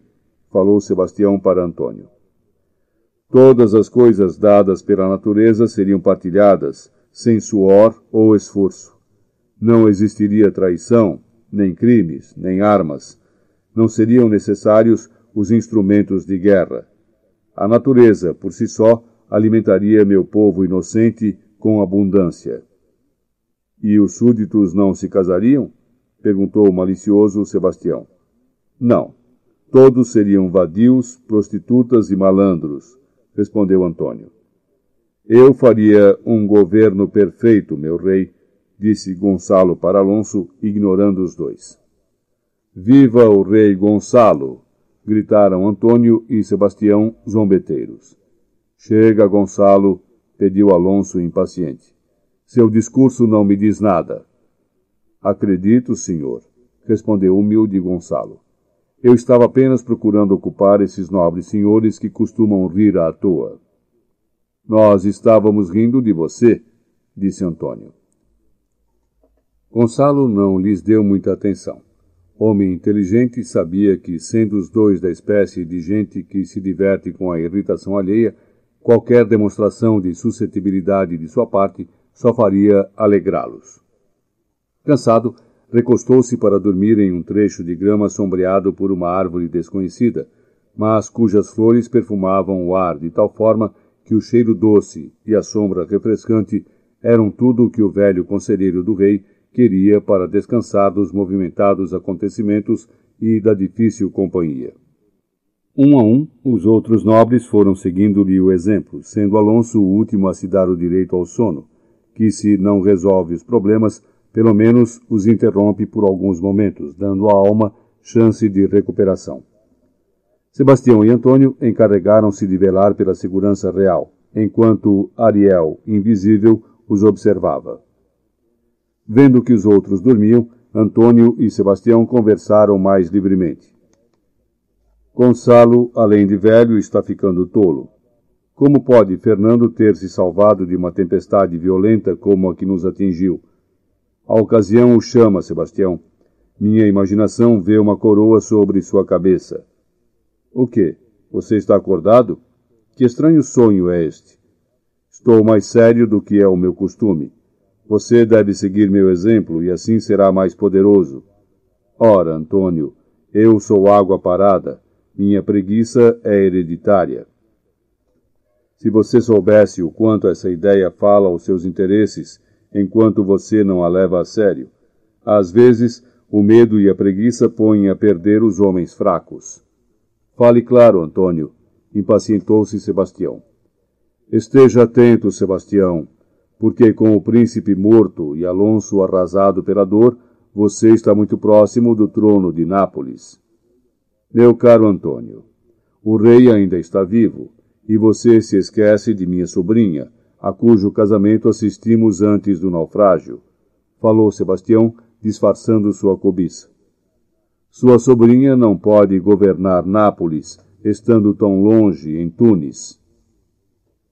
falou Sebastião para Antônio. Todas as coisas dadas pela natureza seriam partilhadas, sem suor ou esforço. Não existiria traição, nem crimes, nem armas. Não seriam necessários os instrumentos de guerra. A natureza, por si só, alimentaria meu povo inocente com abundância. E os súditos não se casariam? perguntou o malicioso Sebastião. Não. Todos seriam vadios, prostitutas e malandros, respondeu Antônio. Eu faria um governo perfeito, meu rei, disse Gonçalo para Alonso, ignorando os dois. Viva o rei Gonçalo! gritaram Antônio e Sebastião, zombeteiros. Chega, Gonçalo, pediu Alonso impaciente. Seu discurso não me diz nada. Acredito, senhor, respondeu humilde Gonçalo. Eu estava apenas procurando ocupar esses nobres senhores que costumam rir à toa. Nós estávamos rindo de você, disse Antônio. Gonçalo não lhes deu muita atenção. Homem inteligente, sabia que, sendo os dois da espécie de gente que se diverte com a irritação alheia, qualquer demonstração de suscetibilidade de sua parte só faria alegrá-los. Cansado, recostou-se para dormir em um trecho de grama sombreado por uma árvore desconhecida, mas cujas flores perfumavam o ar de tal forma que o cheiro doce e a sombra refrescante eram tudo o que o velho conselheiro do rei queria para descansar dos movimentados acontecimentos e da difícil companhia. Um a um, os outros nobres foram seguindo-lhe o exemplo, sendo Alonso o último a se dar o direito ao sono, que, se não resolve os problemas, pelo menos os interrompe por alguns momentos, dando à alma chance de recuperação. Sebastião e Antônio encarregaram-se de velar pela segurança real, enquanto Ariel, invisível, os observava. Vendo que os outros dormiam, Antônio e Sebastião conversaram mais livremente. Gonçalo, além de velho, está ficando tolo. Como pode Fernando ter se salvado de uma tempestade violenta como a que nos atingiu? A ocasião o chama, Sebastião. Minha imaginação vê uma coroa sobre sua cabeça. O que? Você está acordado? Que estranho sonho é este? Estou mais sério do que é o meu costume. Você deve seguir meu exemplo e assim será mais poderoso. Ora, Antônio, eu sou água parada. Minha preguiça é hereditária. Se você soubesse o quanto essa ideia fala aos seus interesses, enquanto você não a leva a sério. Às vezes, o medo e a preguiça põem a perder os homens fracos. Fale claro, Antônio, impacientou-se Sebastião. Esteja atento, Sebastião, porque com o príncipe morto e Alonso arrasado pela dor, você está muito próximo do trono de Nápoles. Meu caro Antônio, o rei ainda está vivo, e você se esquece de minha sobrinha, a cujo casamento assistimos antes do naufrágio, falou Sebastião, disfarçando sua cobiça. Sua sobrinha não pode governar Nápoles, estando tão longe em Tunis.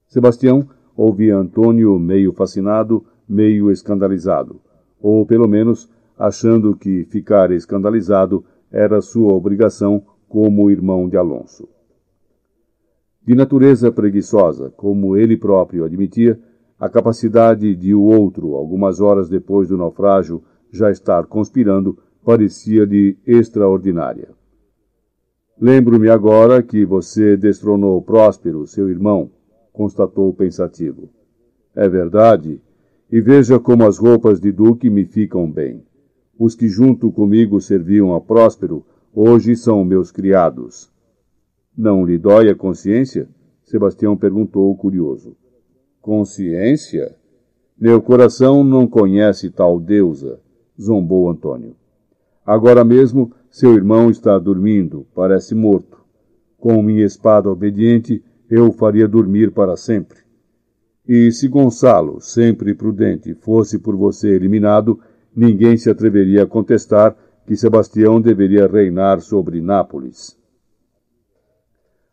Sebastião ouvia Antônio meio fascinado, meio escandalizado, ou pelo menos achando que ficar escandalizado era sua obrigação como irmão de Alonso. De natureza preguiçosa, como ele próprio admitia, a capacidade de o outro, algumas horas depois do naufrágio, já estar conspirando, parecia-lhe extraordinária. Lembro-me agora que você destronou Próspero, seu irmão, constatou pensativo. É verdade, e veja como as roupas de duque me ficam bem. Os que junto comigo serviam a Próspero, hoje são meus criados. Não lhe dói a consciência? Sebastião perguntou curioso. Consciência? Meu coração não conhece tal deusa, zombou Antônio. Agora mesmo seu irmão está dormindo, parece morto. Com minha espada obediente, eu o faria dormir para sempre. E se Gonçalo, sempre prudente, fosse por você eliminado, ninguém se atreveria a contestar que Sebastião deveria reinar sobre Nápoles.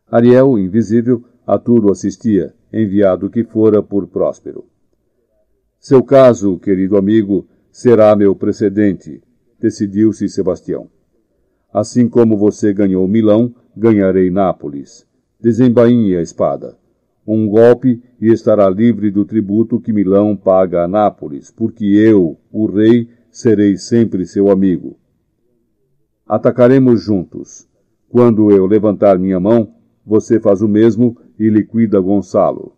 Ariel, invisível, a tudo assistia, enviado que fora por Próspero. Seu caso, querido amigo, será meu precedente, decidiu-se Sebastião. Assim como você ganhou Milão, ganharei Nápoles desembainhe a espada. Um golpe e estará livre do tributo que Milão paga a Nápoles, porque eu, o rei, serei sempre seu amigo. Atacaremos juntos. Quando eu levantar minha mão, você faz o mesmo e liquida Gonçalo.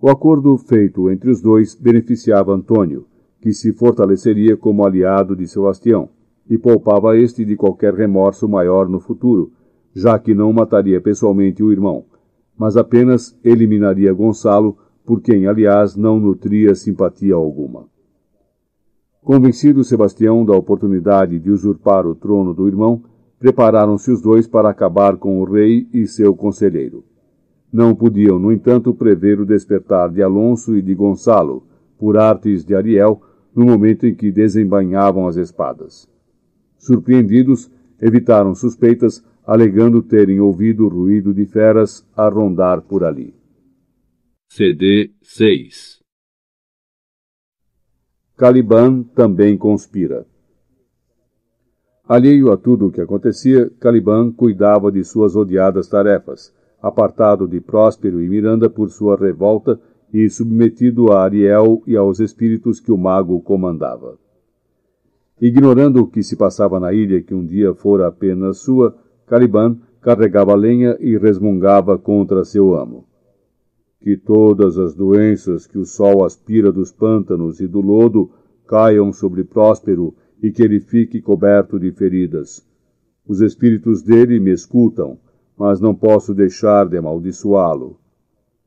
O acordo feito entre os dois beneficiava Antônio, que se fortaleceria como aliado de Sebastião, e poupava este de qualquer remorso maior no futuro, já que não mataria pessoalmente o irmão, mas apenas eliminaria Gonçalo, por quem, aliás, não nutria simpatia alguma. Convencido Sebastião da oportunidade de usurpar o trono do irmão, prepararam-se os dois para acabar com o rei e seu conselheiro. Não podiam, no entanto, prever o despertar de Alonso e de Gonçalo, por artes de Ariel, no momento em que desembainhavam as espadas. Surpreendidos, evitaram suspeitas alegando terem ouvido o ruído de feras a rondar por ali. CD 6 Caliban também conspira. Alheio a tudo o que acontecia, Caliban cuidava de suas odiadas tarefas, apartado de Próspero e Miranda por sua revolta e submetido a Ariel e aos espíritos que o mago comandava. Ignorando o que se passava na ilha que um dia fora apenas sua, Caliban carregava lenha e resmungava contra seu amo. Que todas as doenças que o sol aspira dos pântanos e do lodo caiam sobre Próspero e que ele fique coberto de feridas. Os espíritos dele me escutam, mas não posso deixar de amaldiçoá-lo.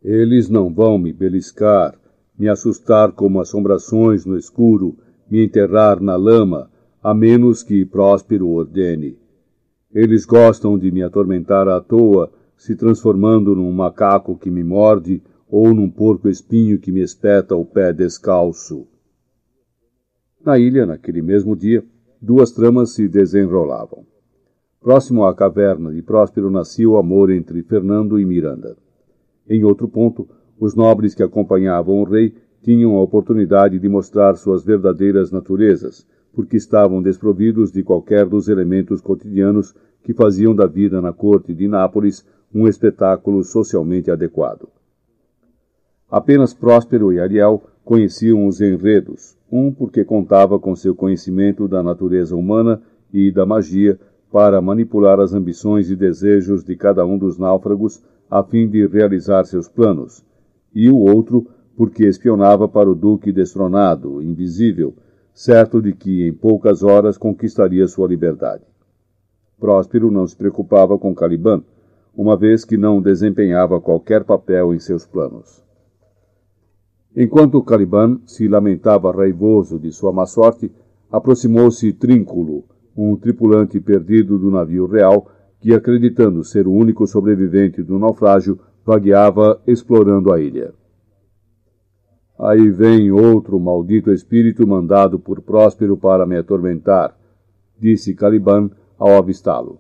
Eles não vão me beliscar, me assustar como assombrações no escuro, me enterrar na lama, a menos que Próspero ordene. Eles gostam de me atormentar à toa, se transformando num macaco que me morde ou num porco-espinho que me espeta o pé descalço. Na ilha, naquele mesmo dia, duas tramas se desenrolavam. Próximo à caverna de Próspero nascia o amor entre Fernando e Miranda. Em outro ponto, os nobres que acompanhavam o rei tinham a oportunidade de mostrar suas verdadeiras naturezas, porque estavam desprovidos de qualquer dos elementos cotidianos que faziam da vida na corte de Nápoles um espetáculo socialmente adequado. Apenas Próspero e Ariel conheciam os enredos, um porque contava com seu conhecimento da natureza humana e da magia para manipular as ambições e desejos de cada um dos náufragos a fim de realizar seus planos, e o outro porque espionava para o duque destronado, invisível, certo de que em poucas horas conquistaria sua liberdade. Próspero não se preocupava com Caliban, uma vez que não desempenhava qualquer papel em seus planos. Enquanto Caliban se lamentava raivoso de sua má sorte, aproximou-se Trínculo, um tripulante perdido do navio real que, acreditando ser o único sobrevivente do naufrágio, vagueava explorando a ilha. Aí vem outro maldito espírito mandado por Próspero para me atormentar, disse Caliban ao avistá-lo.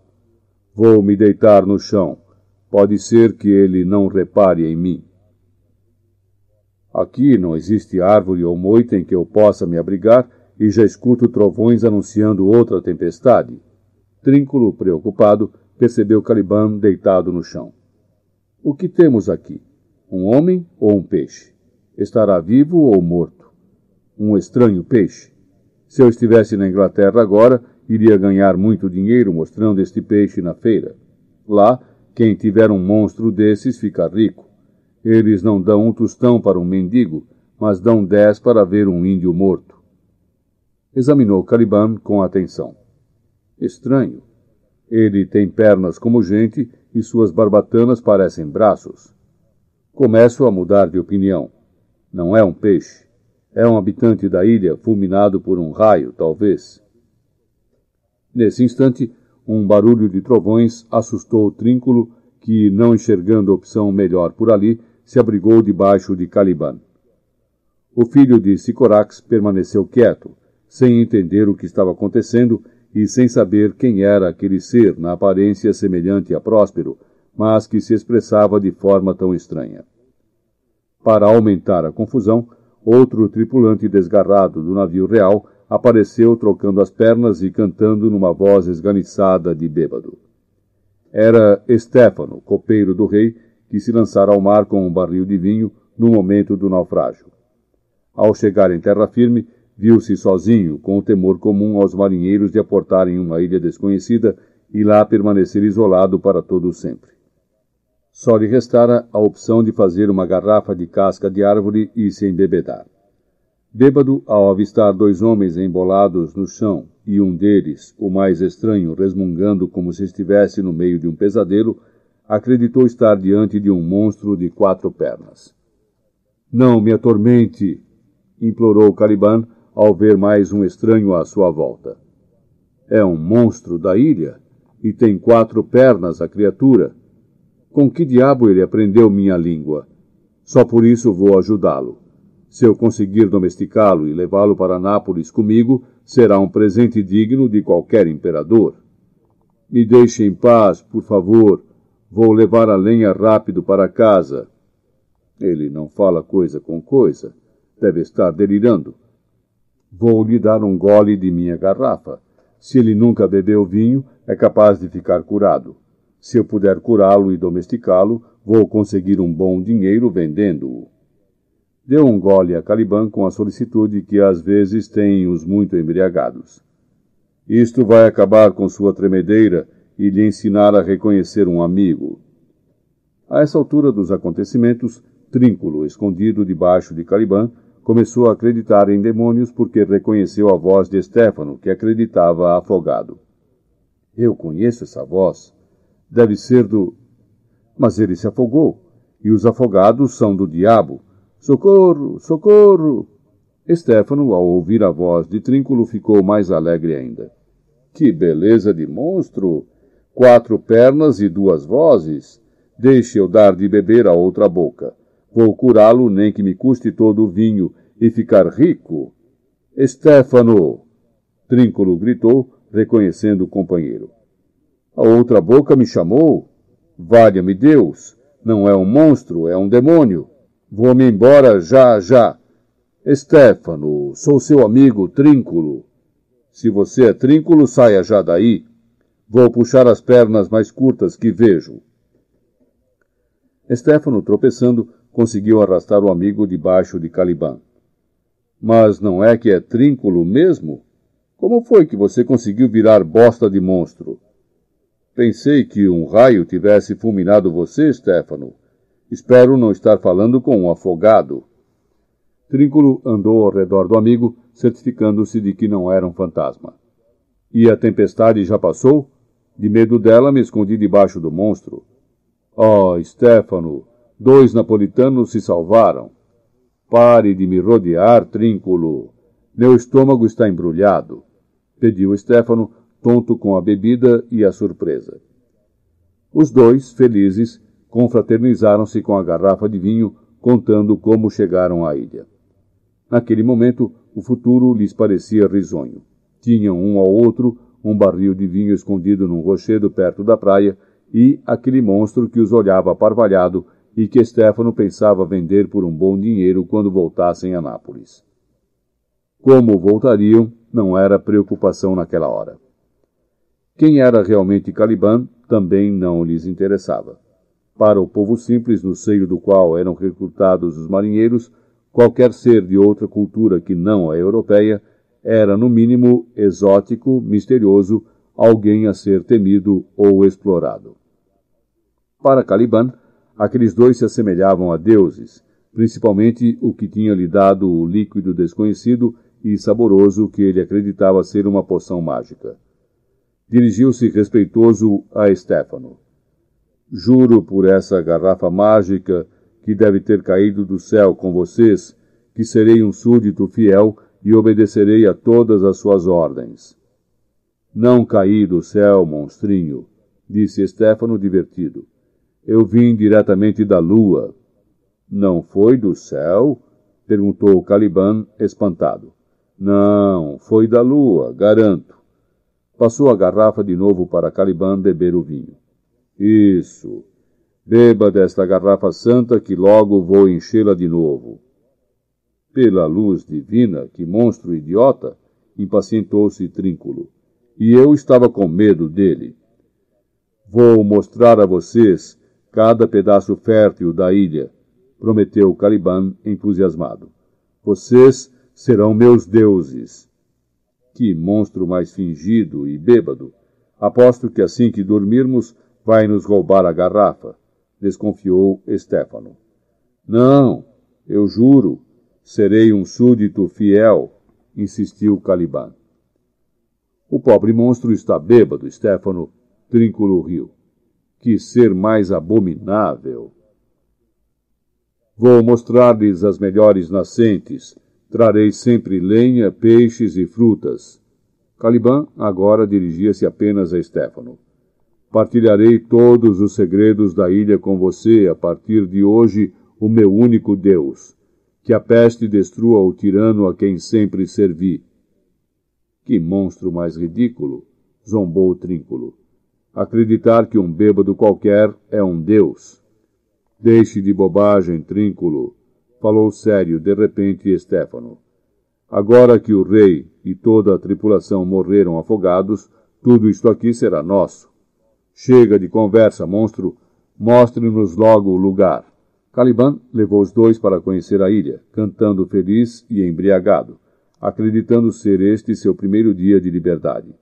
Vou me deitar no chão. Pode ser que ele não repare em mim. Aqui não existe árvore ou moita em que eu possa me abrigar e já escuto trovões anunciando outra tempestade. Trínculo, preocupado, percebeu Caliban deitado no chão. O que temos aqui? Um homem ou um peixe? Estará vivo ou morto? Um estranho peixe? Se eu estivesse na Inglaterra agora, iria ganhar muito dinheiro mostrando este peixe na feira. Lá, quem tiver um monstro desses fica rico. Eles não dão um tostão para um mendigo, mas dão dez para ver um índio morto. Examinou Caliban com atenção. Estranho. Ele tem pernas como gente e suas barbatanas parecem braços. Começo a mudar de opinião. Não é um peixe. É um habitante da ilha fulminado por um raio, talvez. Nesse instante, um barulho de trovões assustou o trínculo, que, não enxergando opção melhor por ali, se abrigou debaixo de Caliban. O filho de Sicorax permaneceu quieto, sem entender o que estava acontecendo e sem saber quem era aquele ser na aparência semelhante a Próspero, mas que se expressava de forma tão estranha. Para aumentar a confusão, outro tripulante desgarrado do navio real apareceu trocando as pernas e cantando numa voz esganiçada de bêbado. Era Estéfano, copeiro do rei, que se lançara ao mar com um barril de vinho no momento do naufrágio. Ao chegar em terra firme, viu-se sozinho, com o temor comum aos marinheiros de aportar em uma ilha desconhecida e lá permanecer isolado para todo sempre. Só lhe restara a opção de fazer uma garrafa de casca de árvore e se embebedar. Bêbado, ao avistar dois homens embolados no chão e um deles, o mais estranho, resmungando como se estivesse no meio de um pesadelo, acreditou estar diante de um monstro de quatro pernas. Não me atormente! implorou Caliban ao ver mais um estranho à sua volta. É um monstro da ilha e tem quatro pernas a criatura. Com que diabo ele aprendeu minha língua? Só por isso vou ajudá-lo. Se eu conseguir domesticá-lo e levá-lo para Nápoles comigo, será um presente digno de qualquer imperador. Me deixe em paz, por favor. Vou levar a lenha rápido para casa. Ele não fala coisa com coisa. Deve estar delirando. Vou lhe dar um gole de minha garrafa. Se ele nunca bebeu vinho, é capaz de ficar curado. Se eu puder curá-lo e domesticá-lo, vou conseguir um bom dinheiro vendendo-o. Deu um gole a Caliban com a solicitude que às vezes tem os muito embriagados. Isto vai acabar com sua tremedeira e lhe ensinar a reconhecer um amigo. A essa altura dos acontecimentos, Trínculo, escondido debaixo de Caliban, começou a acreditar em demônios porque reconheceu a voz de Stefano, que acreditava afogado. Eu conheço essa voz. Deve ser do. Mas ele se afogou, e os afogados são do diabo. Socorro! Socorro! Stefano, ao ouvir a voz de Trínculo, ficou mais alegre ainda. Que beleza de monstro! Quatro pernas e duas vozes. Deixe eu dar de beber a outra boca. Vou curá-lo, nem que me custe todo o vinho, e ficar rico. Stefano! Trínculo gritou, reconhecendo o companheiro. A outra boca me chamou. Valha-me Deus! Não é um monstro, é um demônio. Vou-me embora já, já. Stefano, sou seu amigo Trínculo. Se você é Trínculo, saia já daí. Vou puxar as pernas mais curtas que vejo. Stefano, tropeçando, conseguiu arrastar o amigo debaixo de Caliban. Mas não é que é Trínculo mesmo? Como foi que você conseguiu virar bosta de monstro? Pensei que um raio tivesse fulminado você, Stefano. Espero não estar falando com um afogado. Trínculo andou ao redor do amigo, certificando-se de que não era um fantasma. E a tempestade já passou? De medo dela, me escondi debaixo do monstro. Oh, Stefano, dois napolitanos se salvaram. Pare de me rodear, Trínculo. Meu estômago está embrulhado. Pediu Stefano, tonto com a bebida e a surpresa. Os dois, felizes, confraternizaram-se com a garrafa de vinho, contando como chegaram à ilha. Naquele momento, o futuro lhes parecia risonho. Tinham um ao outro um barril de vinho escondido num rochedo perto da praia e aquele monstro que os olhava parvalhado e que Stefano pensava vender por um bom dinheiro quando voltassem a Nápoles. Como voltariam, não era preocupação naquela hora. Quem era realmente Caliban também não lhes interessava. Para o povo simples no seio do qual eram recrutados os marinheiros, Qualquer ser de outra cultura que não a europeia era, no mínimo, exótico, misterioso, alguém a ser temido ou explorado. Para Caliban, aqueles dois se assemelhavam a deuses, principalmente o que tinha lhe dado o líquido desconhecido e saboroso que ele acreditava ser uma poção mágica. Dirigiu-se respeitoso a Stefano. Juro por essa garrafa mágica que deve ter caído do céu com vocês, que serei um súdito fiel e obedecerei a todas as suas ordens. Não caí do céu, monstrinho, disse Stefano divertido. Eu vim diretamente da lua. Não foi do céu? perguntou Caliban, espantado. Não, foi da lua, garanto. Passou a garrafa de novo para Caliban beber o vinho. Isso. Beba desta garrafa santa que logo vou enchê-la de novo. Pela luz divina, que monstro idiota! impacientou-se Trínculo. E eu estava com medo dele. Vou mostrar a vocês cada pedaço fértil da ilha, prometeu Caliban entusiasmado. Vocês serão meus deuses. Que monstro mais fingido e bêbado! Aposto que assim que dormirmos vai nos roubar a garrafa desconfiou Stefano. Não, eu juro, serei um súdito fiel, insistiu Caliban. O pobre monstro está bêbado, Stefano, Trínculo riu. Que ser mais abominável! Vou mostrar-lhes as melhores nascentes. Trarei sempre lenha, peixes e frutas. Caliban agora dirigia-se apenas a Stefano. Partilharei todos os segredos da ilha com você a partir de hoje, o meu único Deus. Que a peste destrua o tirano a quem sempre servi. Que monstro mais ridículo! zombou o Trínculo. Acreditar que um bêbado qualquer é um Deus. Deixe de bobagem, Trínculo, falou sério de repente Stefano. Agora que o rei e toda a tripulação morreram afogados, tudo isto aqui será nosso. Chega de conversa, monstro. Mostre-nos logo o lugar. Caliban levou os dois para conhecer a ilha, cantando feliz e embriagado, acreditando ser este seu primeiro dia de liberdade.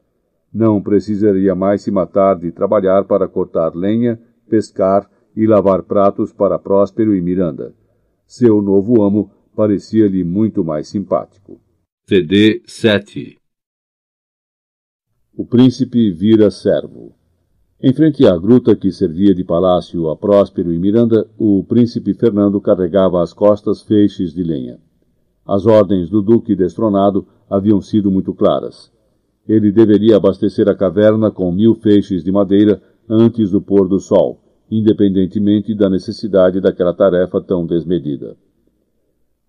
Não precisaria mais se matar de trabalhar para cortar lenha, pescar e lavar pratos para Próspero e Miranda. Seu novo amo parecia-lhe muito mais simpático. CD 7 O príncipe vira servo. Em frente à gruta que servia de palácio a Próspero e Miranda, o príncipe Fernando carregava às costas feixes de lenha. As ordens do duque destronado haviam sido muito claras. Ele deveria abastecer a caverna com mil feixes de madeira antes do pôr do sol, independentemente da necessidade daquela tarefa tão desmedida.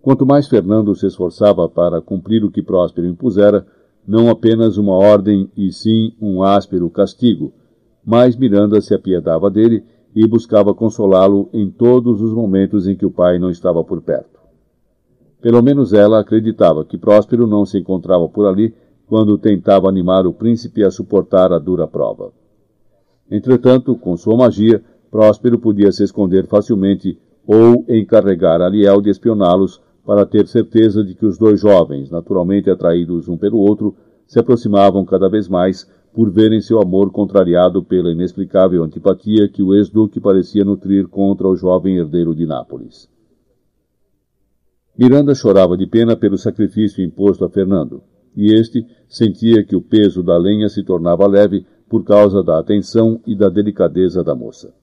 Quanto mais Fernando se esforçava para cumprir o que Próspero impusera, não apenas uma ordem e sim um áspero castigo, mas Miranda se apiedava dele e buscava consolá-lo em todos os momentos em que o pai não estava por perto. Pelo menos ela acreditava que Próspero não se encontrava por ali quando tentava animar o príncipe a suportar a dura prova. Entretanto, com sua magia, Próspero podia se esconder facilmente ou encarregar Ariel de espioná-los para ter certeza de que os dois jovens, naturalmente atraídos um pelo outro, se aproximavam cada vez mais por verem seu amor contrariado pela inexplicável antipatia que o ex-duque parecia nutrir contra o jovem herdeiro de Nápoles. Miranda chorava de pena pelo sacrifício imposto a Fernando, e este sentia que o peso da lenha se tornava leve por causa da atenção e da delicadeza da moça.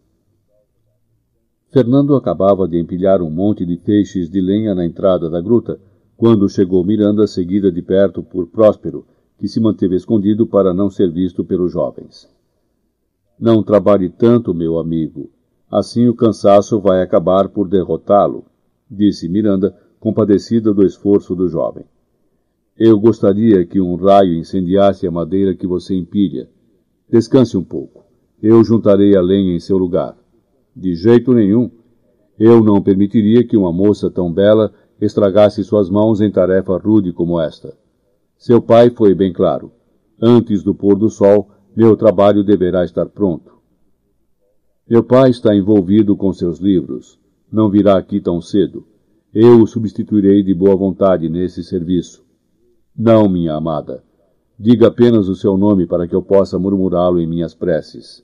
Fernando acabava de empilhar um monte de feixes de lenha na entrada da gruta, quando chegou Miranda, seguida de perto por Próspero, que se manteve escondido para não ser visto pelos jovens. Não trabalhe tanto, meu amigo. Assim o cansaço vai acabar por derrotá-lo, disse Miranda, compadecida do esforço do jovem. Eu gostaria que um raio incendiasse a madeira que você empilha. Descanse um pouco. Eu juntarei a lenha em seu lugar. De jeito nenhum. Eu não permitiria que uma moça tão bela estragasse suas mãos em tarefa rude como esta. Seu pai foi bem claro. Antes do pôr do sol, meu trabalho deverá estar pronto. Meu pai está envolvido com seus livros. Não virá aqui tão cedo. Eu o substituirei de boa vontade nesse serviço. Não, minha amada. Diga apenas o seu nome para que eu possa murmurá-lo em minhas preces.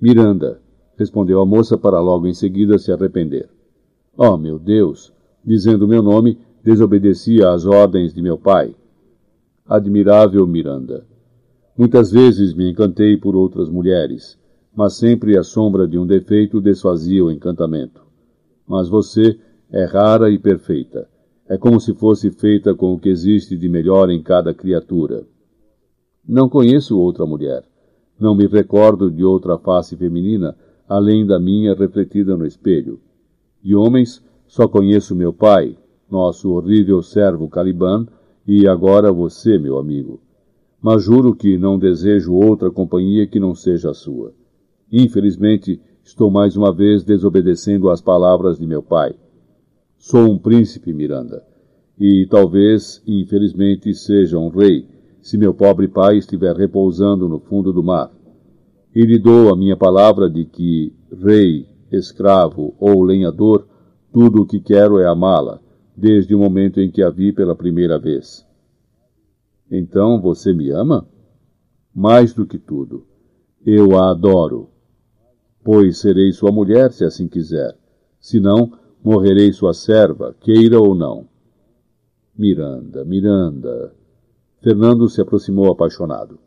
Miranda, respondeu a moça para logo em seguida se arrepender. Oh, meu Deus! Dizendo meu nome, desobedecia às ordens de meu pai admirável Miranda. Muitas vezes me encantei por outras mulheres, mas sempre a sombra de um defeito desfazia o encantamento. Mas você é rara e perfeita. É como se fosse feita com o que existe de melhor em cada criatura. Não conheço outra mulher. Não me recordo de outra face feminina além da minha refletida no espelho. De homens, só conheço meu pai, nosso horrível servo Caliban, e agora você, meu amigo. Mas juro que não desejo outra companhia que não seja a sua. Infelizmente, estou mais uma vez desobedecendo às palavras de meu pai. Sou um príncipe, Miranda, e talvez, infelizmente, seja um rei, se meu pobre pai estiver repousando no fundo do mar. E lhe dou a minha palavra de que, rei, escravo ou lenhador, tudo o que quero é amá-la, desde o momento em que a vi pela primeira vez. Então você me ama? Mais do que tudo, eu a adoro. Pois serei sua mulher se assim quiser. Se não, morrerei sua serva, queira ou não. Miranda, Miranda. Fernando se aproximou apaixonado.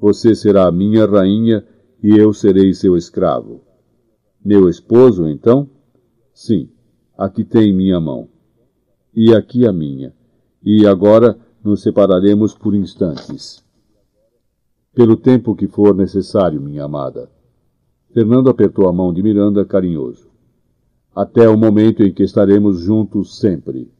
Você será minha rainha e eu serei seu escravo. Meu esposo, então? Sim, aqui tem minha mão e aqui a minha. E agora nos separaremos por instantes. Pelo tempo que for necessário, minha amada. Fernando apertou a mão de Miranda carinhoso. Até o momento em que estaremos juntos sempre.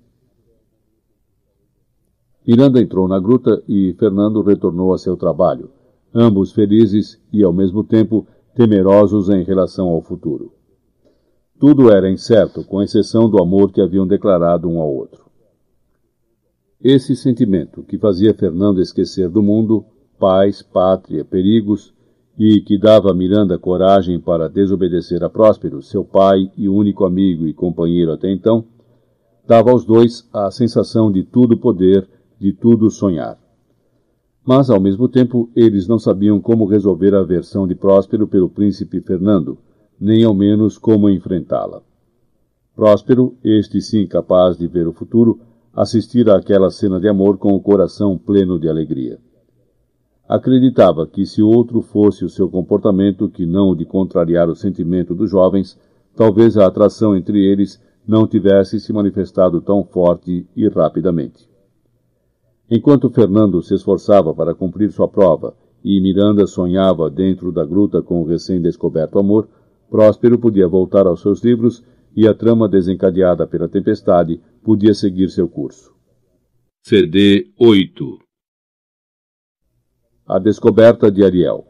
Miranda entrou na gruta e Fernando retornou a seu trabalho, ambos felizes e, ao mesmo tempo, temerosos em relação ao futuro. Tudo era incerto, com exceção do amor que haviam declarado um ao outro. Esse sentimento, que fazia Fernando esquecer do mundo, paz, pátria, perigos, e que dava a Miranda coragem para desobedecer a Próspero, seu pai e único amigo e companheiro até então, dava aos dois a sensação de tudo poder, de tudo sonhar. Mas, ao mesmo tempo, eles não sabiam como resolver a aversão de Próspero pelo príncipe Fernando, nem ao menos como enfrentá-la. Próspero, este sim capaz de ver o futuro, assistira àquela cena de amor com o coração pleno de alegria. Acreditava que se outro fosse o seu comportamento que não o de contrariar o sentimento dos jovens, talvez a atração entre eles não tivesse se manifestado tão forte e rapidamente. Enquanto Fernando se esforçava para cumprir sua prova e Miranda sonhava dentro da gruta com o recém-descoberto amor, Próspero podia voltar aos seus livros e a trama desencadeada pela tempestade podia seguir seu curso. CD 8 A descoberta de Ariel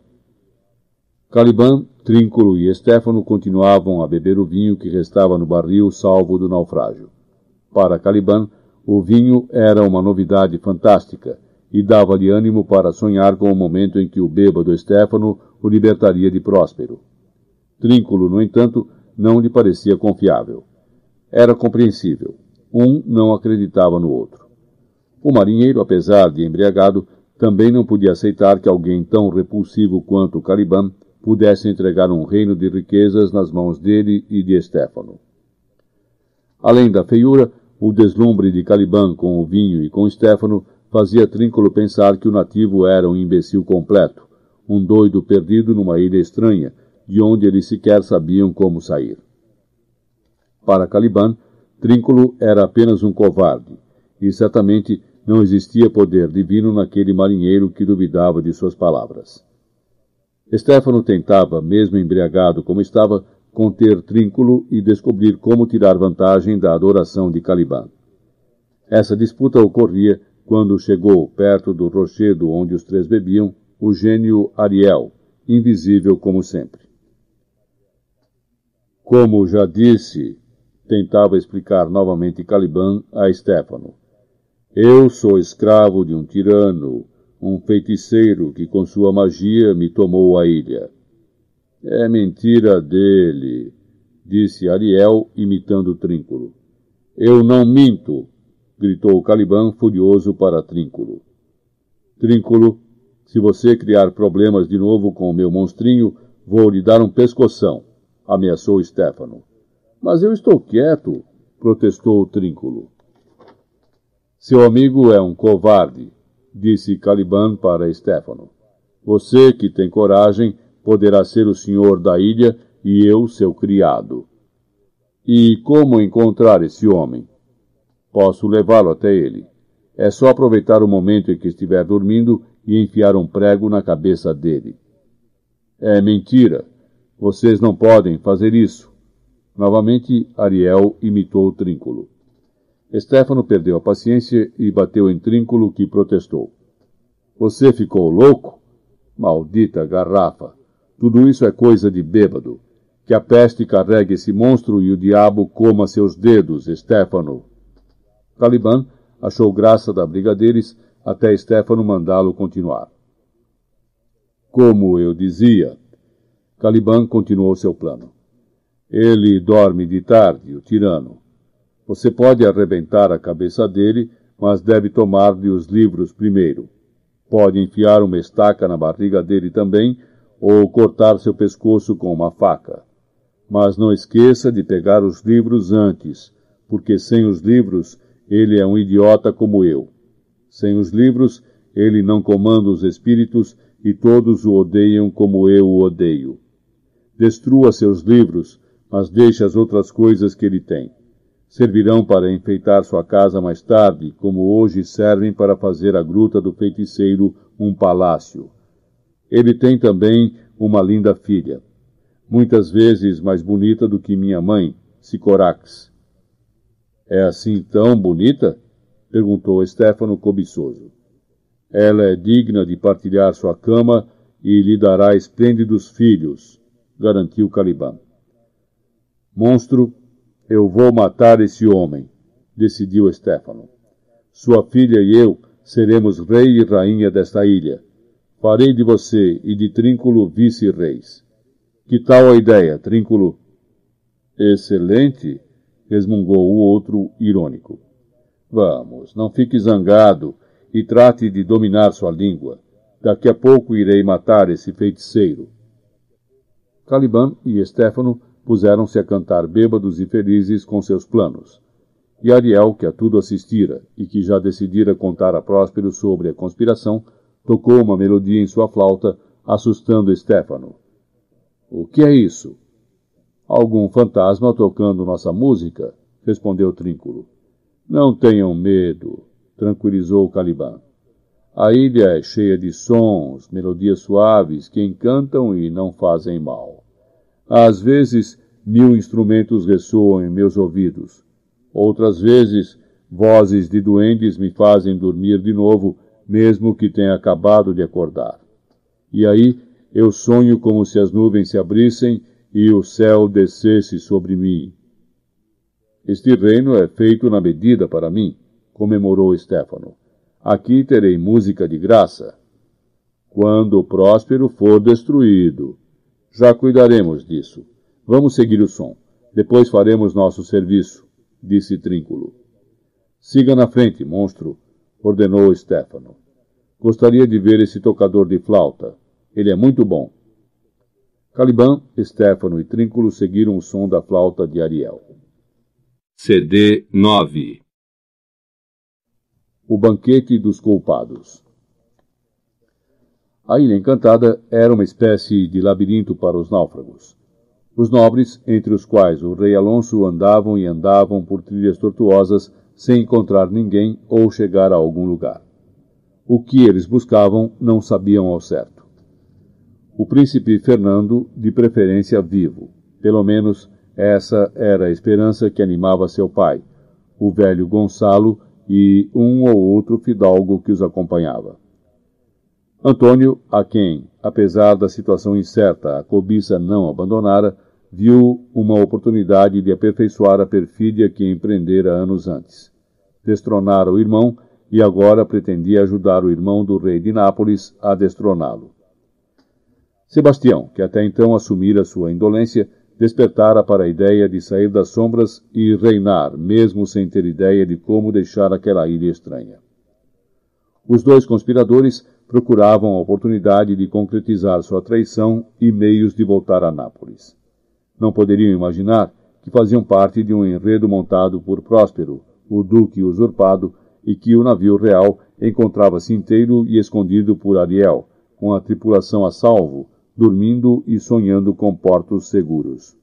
Caliban, Trínculo e Estéfano continuavam a beber o vinho que restava no barril salvo do naufrágio. Para Caliban, o vinho era uma novidade fantástica e dava-lhe ânimo para sonhar com o momento em que o bêbado Estéfano o libertaria de Próspero. Trínculo, no entanto, não lhe parecia confiável. Era compreensível. Um não acreditava no outro. O marinheiro, apesar de embriagado, também não podia aceitar que alguém tão repulsivo quanto Caliban pudesse entregar um reino de riquezas nas mãos dele e de Estéfano. Além da feiura, o deslumbre de Caliban com o vinho e com Stefano fazia Trínculo pensar que o nativo era um imbecil completo, um doido perdido numa ilha estranha, de onde eles sequer sabiam como sair. Para Caliban, Trínculo era apenas um covarde, e certamente não existia poder divino naquele marinheiro que duvidava de suas palavras. Stefano tentava, mesmo embriagado como estava, conter Trínculo e descobrir como tirar vantagem da adoração de Caliban. Essa disputa ocorria quando chegou perto do rochedo onde os três bebiam o gênio Ariel, invisível como sempre. Como já disse, tentava explicar novamente Caliban a Stefano. Eu sou escravo de um tirano, um feiticeiro que com sua magia me tomou a ilha. É mentira dele, disse Ariel, imitando Trínculo. Eu não minto, gritou Caliban furioso para Trínculo. Trínculo, se você criar problemas de novo com o meu monstrinho, vou lhe dar um pescoção, ameaçou Stefano. Mas eu estou quieto, protestou Trínculo. Seu amigo é um covarde, disse Caliban para Stefano. Você que tem coragem poderá ser o senhor da ilha e eu seu criado. E como encontrar esse homem? Posso levá-lo até ele. É só aproveitar o momento em que estiver dormindo e enfiar um prego na cabeça dele. É mentira. Vocês não podem fazer isso. Novamente, Ariel imitou o Trínculo. Estéfano perdeu a paciência e bateu em Trínculo, que protestou. Você ficou louco? Maldita garrafa! Tudo isso é coisa de bêbado. Que a peste carregue esse monstro e o diabo coma seus dedos, Stefano. Caliban achou graça da briga deles até Stefano mandá-lo continuar. Como eu dizia, Caliban continuou seu plano. Ele dorme de tarde, o tirano. Você pode arrebentar a cabeça dele, mas deve tomar-lhe os livros primeiro. Pode enfiar uma estaca na barriga dele também ou cortar seu pescoço com uma faca. Mas não esqueça de pegar os livros antes, porque sem os livros ele é um idiota como eu. Sem os livros ele não comanda os espíritos e todos o odeiam como eu o odeio. Destrua seus livros, mas deixe as outras coisas que ele tem. Servirão para enfeitar sua casa mais tarde, como hoje servem para fazer a gruta do feiticeiro um palácio. Ele tem também uma linda filha, muitas vezes mais bonita do que minha mãe, Sicorax. É assim tão bonita? perguntou Stefano cobiçoso. Ela é digna de partilhar sua cama e lhe dará esplêndidos filhos, garantiu Caliban. Monstro, eu vou matar esse homem, decidiu Stefano. Sua filha e eu seremos rei e rainha desta ilha Farei de você e de Trínculo vice-reis. Que tal a ideia, Trínculo? Excelente, resmungou o outro, irônico. Vamos, não fique zangado e trate de dominar sua língua. Daqui a pouco irei matar esse feiticeiro. Caliban e Stefano puseram-se a cantar bêbados e felizes com seus planos. E Ariel, que a tudo assistira e que já decidira contar a Próspero sobre a conspiração, tocou uma melodia em sua flauta, assustando Stefano. O que é isso? Algum fantasma tocando nossa música? respondeu Trínculo. Não tenham medo, tranquilizou Caliban. A ilha é cheia de sons, melodias suaves que encantam e não fazem mal. Às vezes, mil instrumentos ressoam em meus ouvidos. Outras vezes, vozes de duendes me fazem dormir de novo, mesmo que tenha acabado de acordar. E aí, eu sonho como se as nuvens se abrissem e o céu descesse sobre mim. Este reino é feito na medida para mim, comemorou Stefano. Aqui terei música de graça. Quando o próspero for destruído. Já cuidaremos disso. Vamos seguir o som. Depois faremos nosso serviço, disse Trínculo. Siga na frente, monstro, ordenou Stefano. Gostaria de ver esse tocador de flauta. Ele é muito bom. Caliban, Stefano e Trínculo seguiram o som da flauta de Ariel. CD 9 o banquete dos culpados. A Ilha Encantada era uma espécie de labirinto para os náufragos. Os nobres, entre os quais o rei Alonso, andavam e andavam por trilhas tortuosas sem encontrar ninguém ou chegar a algum lugar. O que eles buscavam não sabiam ao certo. O príncipe Fernando, de preferência vivo. Pelo menos essa era a esperança que animava seu pai, o velho Gonçalo, e um ou outro fidalgo que os acompanhava. Antônio, a quem, apesar da situação incerta, a cobiça não abandonara, viu uma oportunidade de aperfeiçoar a perfídia que empreendera anos antes. Destronara o irmão e agora pretendia ajudar o irmão do rei de Nápoles a destroná-lo. Sebastião, que até então assumira sua indolência, despertara para a ideia de sair das sombras e reinar, mesmo sem ter ideia de como deixar aquela ilha estranha. Os dois conspiradores procuravam a oportunidade de concretizar sua traição e meios de voltar a Nápoles. Não poderiam imaginar que faziam parte de um enredo montado por Próspero, o duque usurpado, e que o navio real encontrava-se inteiro e escondido por Ariel, com a tripulação a salvo, dormindo e sonhando com portos seguros.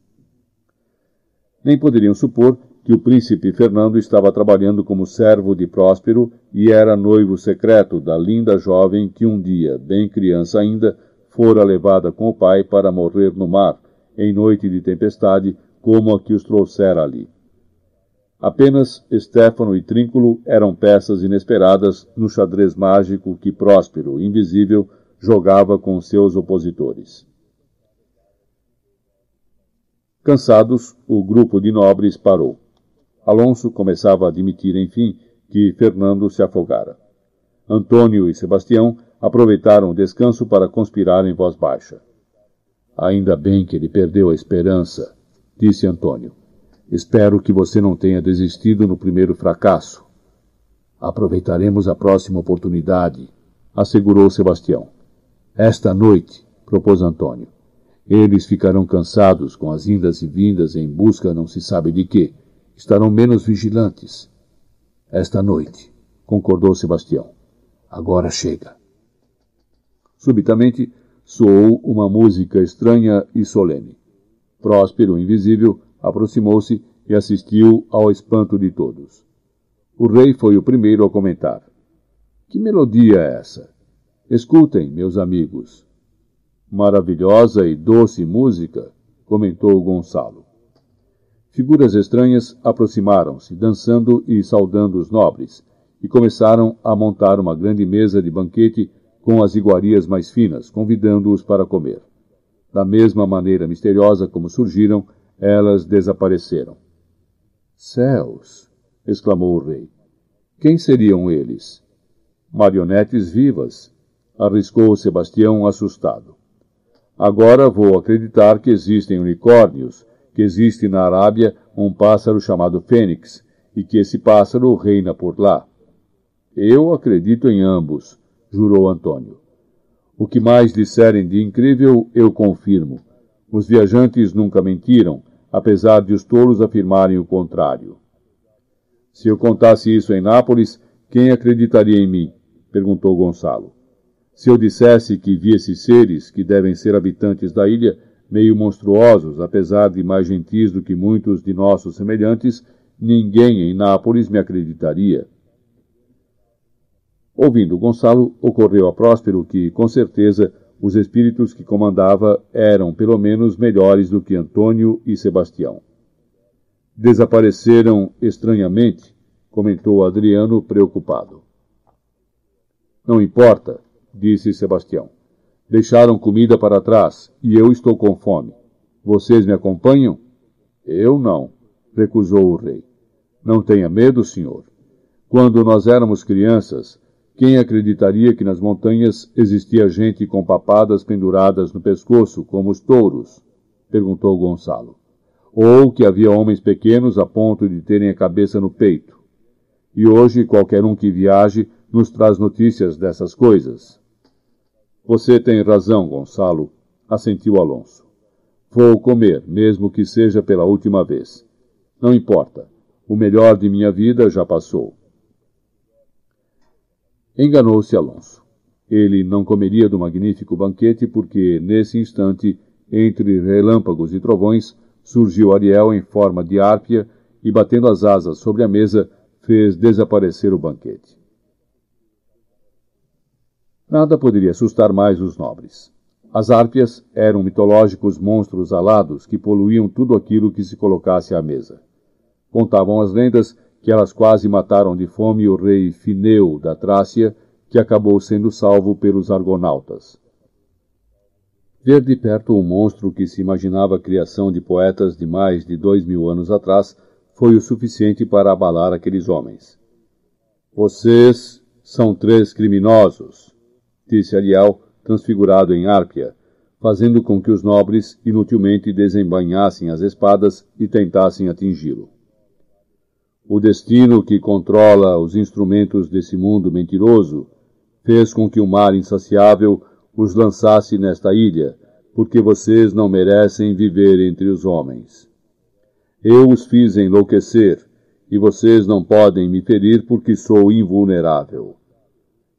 Nem poderiam supor que o príncipe Fernando estava trabalhando como servo de Próspero e era noivo secreto da linda jovem que um dia, bem criança ainda, fora levada com o pai para morrer no mar, em noite de tempestade, como a que os trouxera ali. Apenas Stefano e Trínculo eram peças inesperadas no xadrez mágico que Próspero, invisível, jogava com seus opositores. Cansados, o grupo de nobres parou. Alonso começava a admitir, enfim, que Fernando se afogara. Antônio e Sebastião aproveitaram o descanso para conspirar em voz baixa. Ainda bem que ele perdeu a esperança, disse Antônio. Espero que você não tenha desistido no primeiro fracasso. Aproveitaremos a próxima oportunidade, assegurou Sebastião. Esta noite, propôs Antônio. Eles ficarão cansados com as indas e vindas em busca não se sabe de quê. Estarão menos vigilantes. Esta noite, concordou Sebastião. Agora chega. Subitamente soou uma música estranha e solene. Próspero, invisível, aproximou-se e assistiu ao espanto de todos. O rei foi o primeiro a comentar. Que melodia é essa? Escutem, meus amigos. Maravilhosa e doce música, comentou Gonçalo. Figuras estranhas aproximaram-se, dançando e saudando os nobres, e começaram a montar uma grande mesa de banquete com as iguarias mais finas, convidando-os para comer. Da mesma maneira misteriosa como surgiram, elas desapareceram. Céus! exclamou o rei. Quem seriam eles? Marionetes vivas, arriscou Sebastião assustado. Agora vou acreditar que existem unicórnios, que existe na Arábia um pássaro chamado fênix, e que esse pássaro reina por lá. Eu acredito em ambos, jurou Antônio. O que mais disserem de incrível, eu confirmo. Os viajantes nunca mentiram, apesar de os tolos afirmarem o contrário. Se eu contasse isso em Nápoles, quem acreditaria em mim? perguntou Gonçalo. Se eu dissesse que vi esses seres, que devem ser habitantes da ilha, meio monstruosos, apesar de mais gentis do que muitos de nossos semelhantes, ninguém em Nápoles me acreditaria. Ouvindo Gonçalo, ocorreu a Próspero que, com certeza, os espíritos que comandava eram pelo menos melhores do que Antônio e Sebastião. Desapareceram estranhamente, comentou Adriano preocupado. Não importa, disse Sebastião. Deixaram comida para trás e eu estou com fome. Vocês me acompanham? Eu não, recusou o rei. Não tenha medo, senhor. Quando nós éramos crianças, quem acreditaria que nas montanhas existia gente com papadas penduradas no pescoço, como os touros? perguntou Gonçalo. Ou que havia homens pequenos a ponto de terem a cabeça no peito. E hoje qualquer um que viaje nos traz notícias dessas coisas. Você tem razão, Gonçalo, assentiu Alonso. Vou comer, mesmo que seja pela última vez. Não importa. O melhor de minha vida já passou. Enganou-se Alonso. Ele não comeria do magnífico banquete porque, nesse instante, entre relâmpagos e trovões, surgiu Ariel em forma de árpia e, batendo as asas sobre a mesa, fez desaparecer o banquete. Nada poderia assustar mais os nobres. As árpias eram mitológicos monstros alados que poluíam tudo aquilo que se colocasse à mesa. Contavam as lendas que elas quase mataram de fome o rei Fineu da Trácia, que acabou sendo salvo pelos argonautas. Ver de perto um monstro que se imaginava criação de poetas de mais de dois mil anos atrás foi o suficiente para abalar aqueles homens. Vocês são três criminosos, disse Ariel, transfigurado em Árpia, fazendo com que os nobres inutilmente desembainhassem as espadas e tentassem atingi-lo. O destino que controla os instrumentos desse mundo mentiroso fez com que o mar insaciável os lançasse nesta ilha, porque vocês não merecem viver entre os homens. Eu os fiz enlouquecer, e vocês não podem me ferir porque sou invulnerável.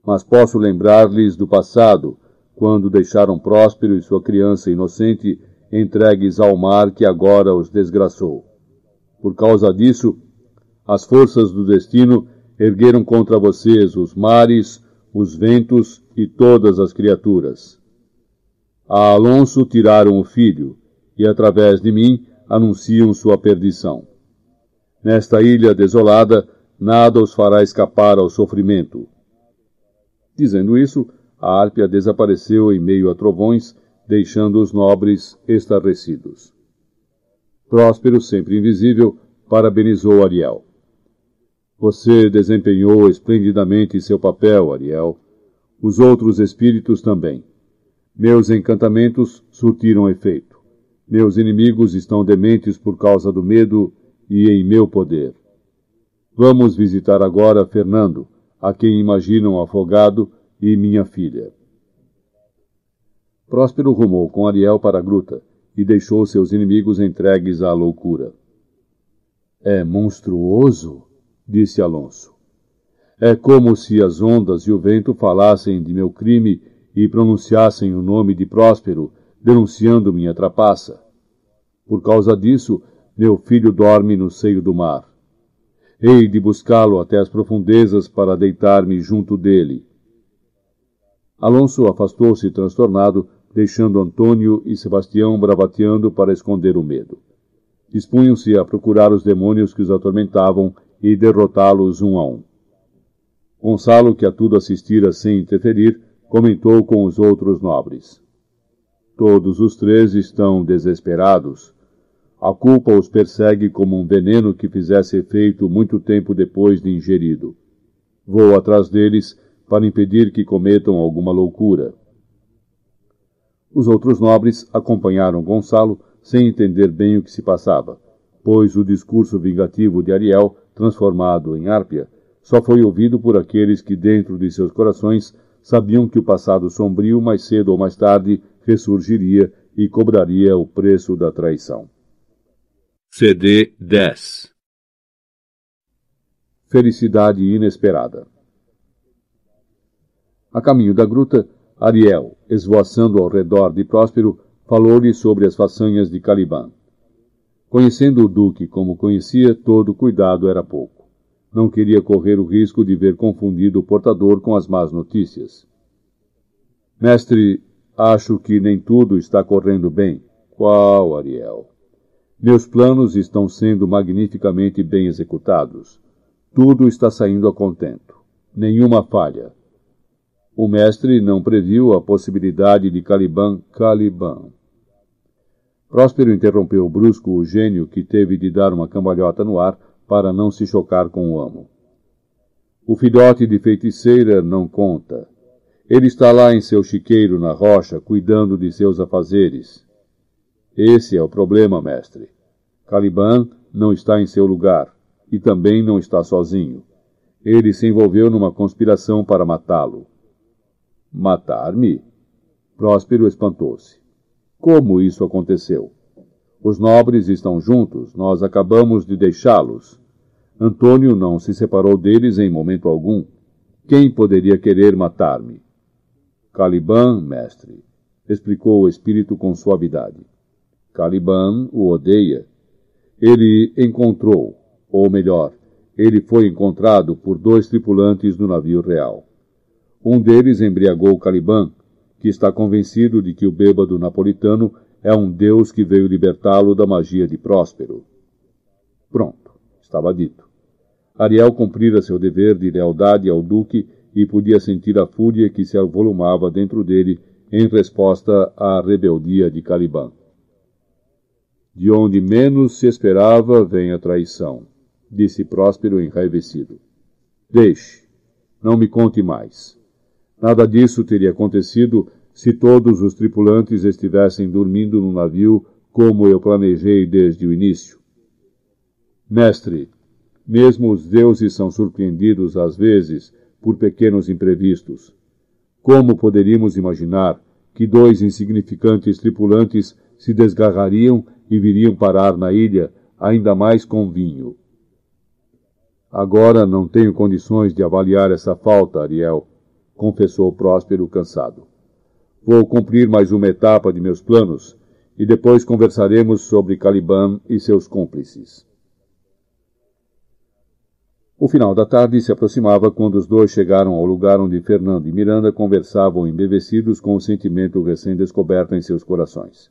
Mas posso lembrar-lhes do passado, quando deixaram Próspero e sua criança inocente entregues ao mar que agora os desgraçou. Por causa disso, as forças do destino ergueram contra vocês os mares, os ventos e todas as criaturas. A Alonso tiraram o filho, e através de mim anunciam sua perdição. Nesta ilha desolada, nada os fará escapar ao sofrimento. Dizendo isso, a Árpia desapareceu em meio a trovões, deixando os nobres estarrecidos. Próspero, sempre invisível, parabenizou Ariel. Você desempenhou esplendidamente seu papel, Ariel. Os outros espíritos também. Meus encantamentos surtiram efeito. Meus inimigos estão dementes por causa do medo e em meu poder. Vamos visitar agora Fernando, a quem imaginam afogado, e minha filha. Próspero rumou com Ariel para a gruta e deixou seus inimigos entregues à loucura. É monstruoso, disse Alonso. É como se as ondas e o vento falassem de meu crime e pronunciassem o nome de Próspero, denunciando minha trapaça. Por causa disso, meu filho dorme no seio do mar. Hei de buscá-lo até as profundezas para deitar-me junto dele. Alonso afastou-se transtornado, deixando Antônio e Sebastião bravateando para esconder o medo. Dispunham-se a procurar os demônios que os atormentavam e derrotá-los um a um. Gonçalo, que a tudo assistira sem interferir, comentou com os outros nobres. Todos os três estão desesperados. A culpa os persegue como um veneno que fizesse efeito muito tempo depois de ingerido. Vou atrás deles para impedir que cometam alguma loucura. Os outros nobres acompanharam Gonçalo sem entender bem o que se passava, pois o discurso vingativo de Ariel transformado em árpia, só foi ouvido por aqueles que dentro de seus corações sabiam que o passado sombrio, mais cedo ou mais tarde, ressurgiria e cobraria o preço da traição. CD 10 Felicidade inesperada. A caminho da gruta, Ariel, esvoaçando ao redor de Próspero, falou-lhe sobre as façanhas de Caliban. Conhecendo o duque como conhecia, todo cuidado era pouco. Não queria correr o risco de ver confundido o portador com as más notícias. Mestre, acho que nem tudo está correndo bem. Qual, Ariel? Meus planos estão sendo magnificamente bem executados. Tudo está saindo a contento. Nenhuma falha. O mestre não previu a possibilidade de Caliban Caliban. Próspero interrompeu brusco o gênio que teve de dar uma cambalhota no ar para não se chocar com o amo. O filhote de feiticeira não conta. Ele está lá em seu chiqueiro na rocha, cuidando de seus afazeres. Esse é o problema, mestre. Caliban não está em seu lugar, e também não está sozinho. Ele se envolveu numa conspiração para matá-lo. Matar-me? Próspero espantou-se. Como isso aconteceu? Os nobres estão juntos, nós acabamos de deixá-los. Antônio não se separou deles em momento algum. Quem poderia querer matar-me? Caliban, mestre, explicou o espírito com suavidade. Caliban o odeia. Ele encontrou, ou melhor, ele foi encontrado por dois tripulantes do navio real. Um deles embriagou Caliban, que está convencido de que o bêbado napolitano é um deus que veio libertá-lo da magia de Próspero. Pronto, estava dito. Ariel cumprira seu dever de lealdade ao duque e podia sentir a fúria que se avolumava dentro dele em resposta à rebeldia de Caliban. De onde menos se esperava vem a traição, disse Próspero enraivecido. Deixe, não me conte mais. Nada disso teria acontecido se todos os tripulantes estivessem dormindo no navio como eu planejei desde o início. Mestre, mesmo os deuses são surpreendidos às vezes por pequenos imprevistos. Como poderíamos imaginar que dois insignificantes tripulantes se desgarrariam e viriam parar na ilha, ainda mais com vinho? Agora não tenho condições de avaliar essa falta, Ariel confessou Próspero cansado. Vou cumprir mais uma etapa de meus planos e depois conversaremos sobre Caliban e seus cúmplices. O final da tarde se aproximava quando os dois chegaram ao lugar onde Fernando e Miranda conversavam embevecidos com o sentimento recém-descoberto em seus corações.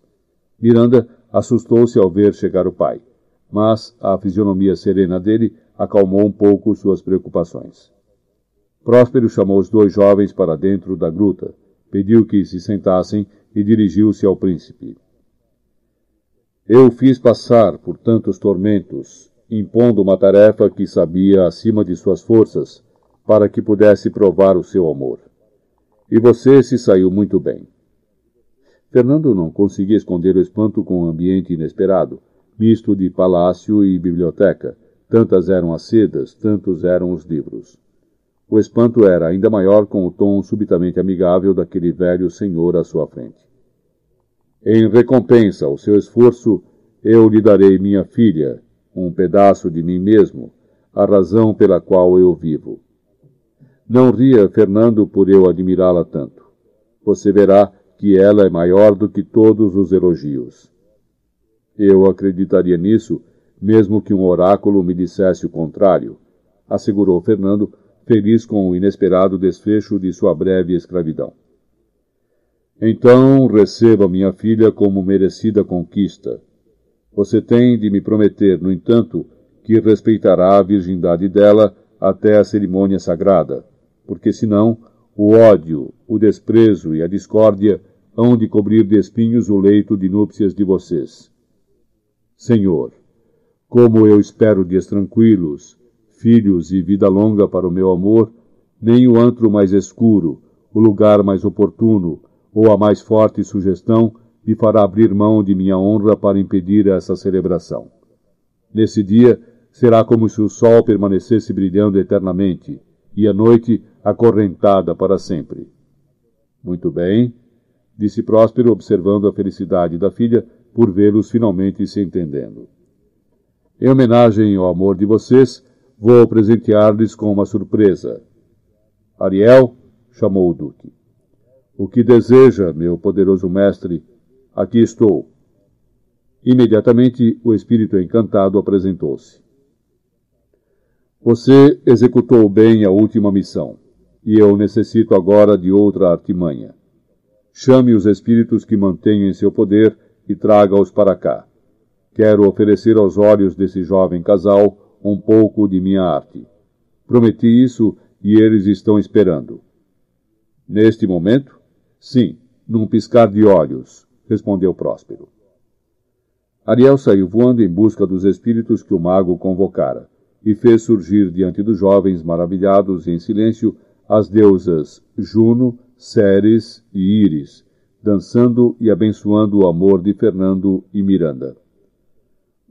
Miranda assustou-se ao ver chegar o pai, mas a fisionomia serena dele acalmou um pouco suas preocupações. Próspero chamou os dois jovens para dentro da gruta, pediu que se sentassem e dirigiu-se ao príncipe. Eu fiz passar por tantos tormentos, impondo uma tarefa que sabia acima de suas forças, para que pudesse provar o seu amor. E você se saiu muito bem. Fernando não conseguia esconder o espanto com o ambiente inesperado, misto de palácio e biblioteca. Tantas eram as sedas, tantos eram os livros. O espanto era ainda maior com o tom subitamente amigável daquele velho senhor à sua frente. Em recompensa ao seu esforço, eu lhe darei minha filha, um pedaço de mim mesmo, a razão pela qual eu vivo. Não ria, Fernando, por eu admirá-la tanto. Você verá que ela é maior do que todos os elogios. Eu acreditaria nisso, mesmo que um oráculo me dissesse o contrário, assegurou Fernando, feliz com o inesperado desfecho de sua breve escravidão. Então receba minha filha como merecida conquista. Você tem de me prometer, no entanto, que respeitará a virgindade dela até a cerimônia sagrada, porque senão o ódio, o desprezo e a discórdia hão de cobrir de espinhos o leito de núpcias de vocês. Senhor, como eu espero dias tranquilos, filhos e vida longa para o meu amor, nem o antro mais escuro, o lugar mais oportuno, ou a mais forte sugestão me fará abrir mão de minha honra para impedir essa celebração. Nesse dia, será como se o sol permanecesse brilhando eternamente, e a noite acorrentada para sempre. Muito bem, disse Próspero, observando a felicidade da filha por vê-los finalmente se entendendo. Em homenagem ao amor de vocês, vou presentear-lhes com uma surpresa. Ariel, chamou o Duque. O que deseja, meu poderoso mestre? Aqui estou. Imediatamente o espírito encantado apresentou-se. Você executou bem a última missão, e eu necessito agora de outra artimanha. Chame os espíritos que mantenho em seu poder e traga-os para cá. Quero oferecer aos olhos desse jovem casal um pouco de minha arte. Prometi isso e eles estão esperando. Neste momento? Sim, num piscar de olhos, respondeu Próspero. Ariel saiu voando em busca dos espíritos que o mago convocara e fez surgir diante dos jovens maravilhados em silêncio as deusas Juno, Ceres e Íris, dançando e abençoando o amor de Fernando e Miranda.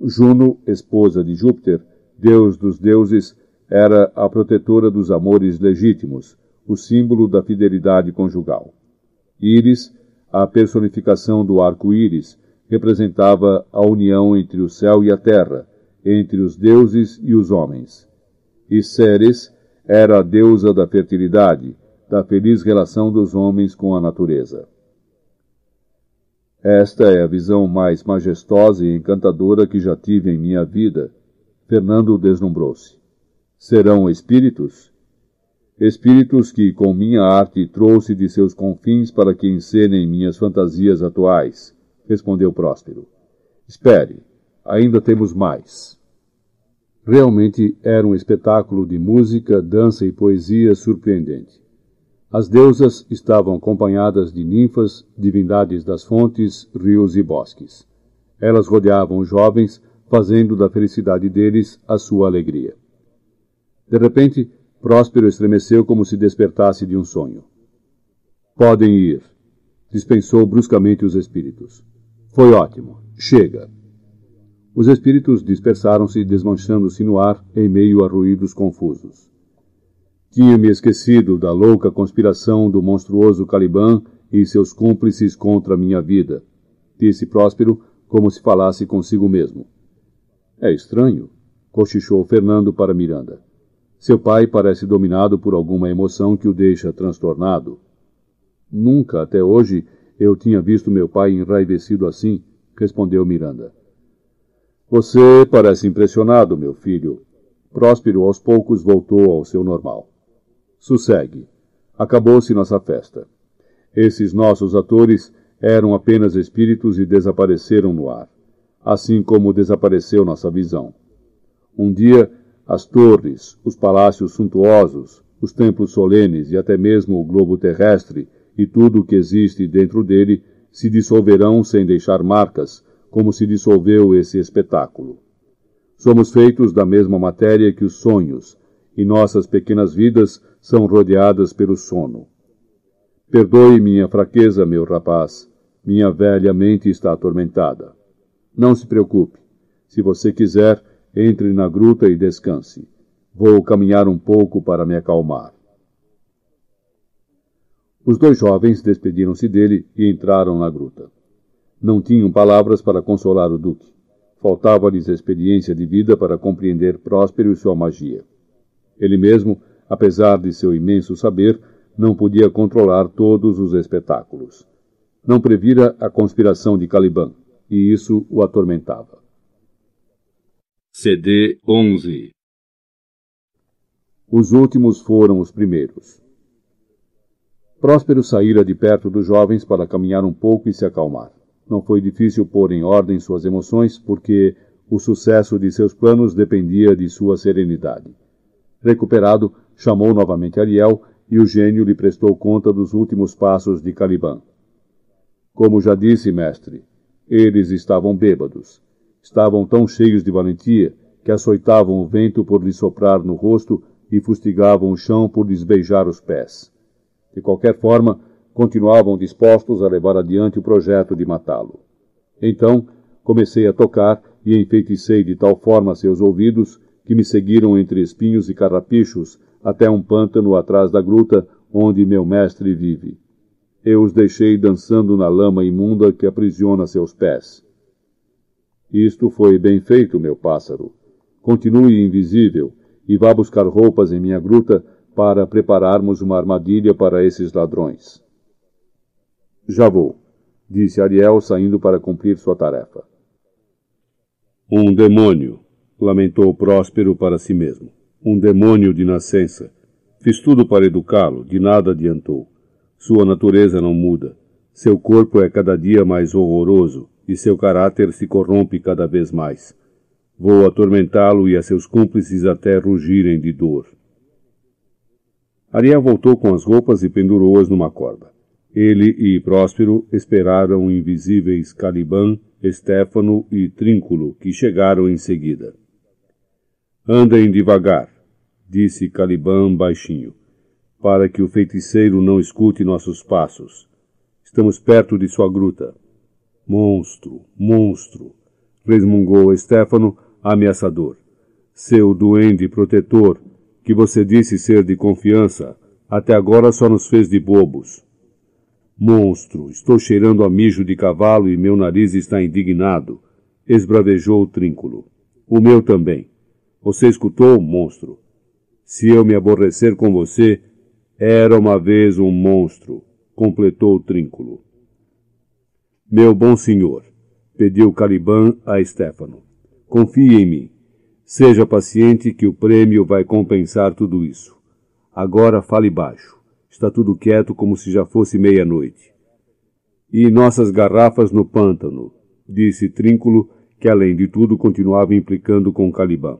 Juno, esposa de Júpiter, deus dos deuses, era a protetora dos amores legítimos, o símbolo da fidelidade conjugal. Íris, a personificação do arco-íris, representava a união entre o céu e a terra, entre os deuses e os homens. E Ceres era a deusa da fertilidade, da feliz relação dos homens com a natureza. Esta é a visão mais majestosa e encantadora que já tive em minha vida. Fernando deslumbrou-se. Serão espíritos? Espíritos que, com minha arte, trouxe de seus confins para que encenem minhas fantasias atuais, respondeu Próspero. Espere, ainda temos mais. Realmente era um espetáculo de música, dança e poesia surpreendente. As deusas estavam acompanhadas de ninfas, divindades das fontes, rios e bosques. Elas rodeavam os jovens, fazendo da felicidade deles a sua alegria. De repente, Próspero estremeceu como se despertasse de um sonho. Podem ir, dispensou bruscamente os espíritos. Foi ótimo. Chega. Os espíritos dispersaram-se, desmanchando-se no ar em meio a ruídos confusos. Tinha-me esquecido da louca conspiração do monstruoso Caliban e seus cúmplices contra minha vida, disse Próspero, como se falasse consigo mesmo. É estranho, cochichou Fernando para Miranda. Seu pai parece dominado por alguma emoção que o deixa transtornado. Nunca, até hoje, eu tinha visto meu pai enraivecido assim, respondeu Miranda. Você parece impressionado, meu filho. Próspero aos poucos voltou ao seu normal. Sossegue. Acabou-se nossa festa. Esses nossos atores eram apenas espíritos e desapareceram no ar, assim como desapareceu nossa visão. Um dia as torres, os palácios suntuosos, os templos solenes e até mesmo o globo terrestre e tudo o que existe dentro dele se dissolverão sem deixar marcas, como se dissolveu esse espetáculo. Somos feitos da mesma matéria que os sonhos, e nossas pequenas vidas são rodeadas pelo sono. Perdoe minha fraqueza, meu rapaz. Minha velha mente está atormentada. Não se preocupe. Se você quiser, entre na gruta e descanse. Vou caminhar um pouco para me acalmar. Os dois jovens despediram-se dele e entraram na gruta. Não tinham palavras para consolar o duque. Faltava-lhes experiência de vida para compreender Próspero e sua magia. Ele mesmo, apesar de seu imenso saber, não podia controlar todos os espetáculos. Não previra a conspiração de Caliban, e isso o atormentava. CD 11 Os últimos foram os primeiros. Próspero saíra de perto dos jovens para caminhar um pouco e se acalmar. Não foi difícil pôr em ordem suas emoções, porque o sucesso de seus planos dependia de sua serenidade. Recuperado, chamou novamente Ariel e o gênio lhe prestou conta dos últimos passos de Caliban. Como já disse, mestre, eles estavam bêbados. Estavam tão cheios de valentia que açoitavam o vento por lhe soprar no rosto e fustigavam o chão por lhes beijar os pés. De qualquer forma, continuavam dispostos a levar adiante o projeto de matá-lo. Então, comecei a tocar e enfeiticei de tal forma seus ouvidos que me seguiram entre espinhos e carrapichos até um pântano atrás da gruta onde meu mestre vive. Eu os deixei dançando na lama imunda que aprisiona seus pés. Isto foi bem feito, meu pássaro. Continue invisível e vá buscar roupas em minha gruta para prepararmos uma armadilha para esses ladrões. Já vou, disse Ariel, saindo para cumprir sua tarefa. Um demônio, lamentou Próspero para si mesmo. Um demônio de nascença. Fiz tudo para educá-lo, de nada adiantou. Sua natureza não muda. Seu corpo é cada dia mais horroroso e seu caráter se corrompe cada vez mais. Vou atormentá-lo e a seus cúmplices até rugirem de dor. Ariel voltou com as roupas e pendurou-as numa corda. Ele e Próspero esperaram invisíveis Caliban, Estéfano e Trínculo, que chegaram em seguida. Andem devagar, disse Caliban baixinho, para que o feiticeiro não escute nossos passos. Estamos perto de sua gruta. Monstro, monstro, resmungou Estéfano, ameaçador. Seu duende protetor, que você disse ser de confiança, até agora só nos fez de bobos. Monstro, estou cheirando a mijo de cavalo e meu nariz está indignado, esbravejou o trínculo. O meu também. Você escutou, monstro? Se eu me aborrecer com você, era uma vez um monstro, completou trínculo. Meu bom senhor, pediu Caliban a Stefano, confie em mim. Seja paciente que o prêmio vai compensar tudo isso. Agora fale baixo. Está tudo quieto como se já fosse meia-noite. E nossas garrafas no pântano, disse Trínculo, que além de tudo continuava implicando com Caliban.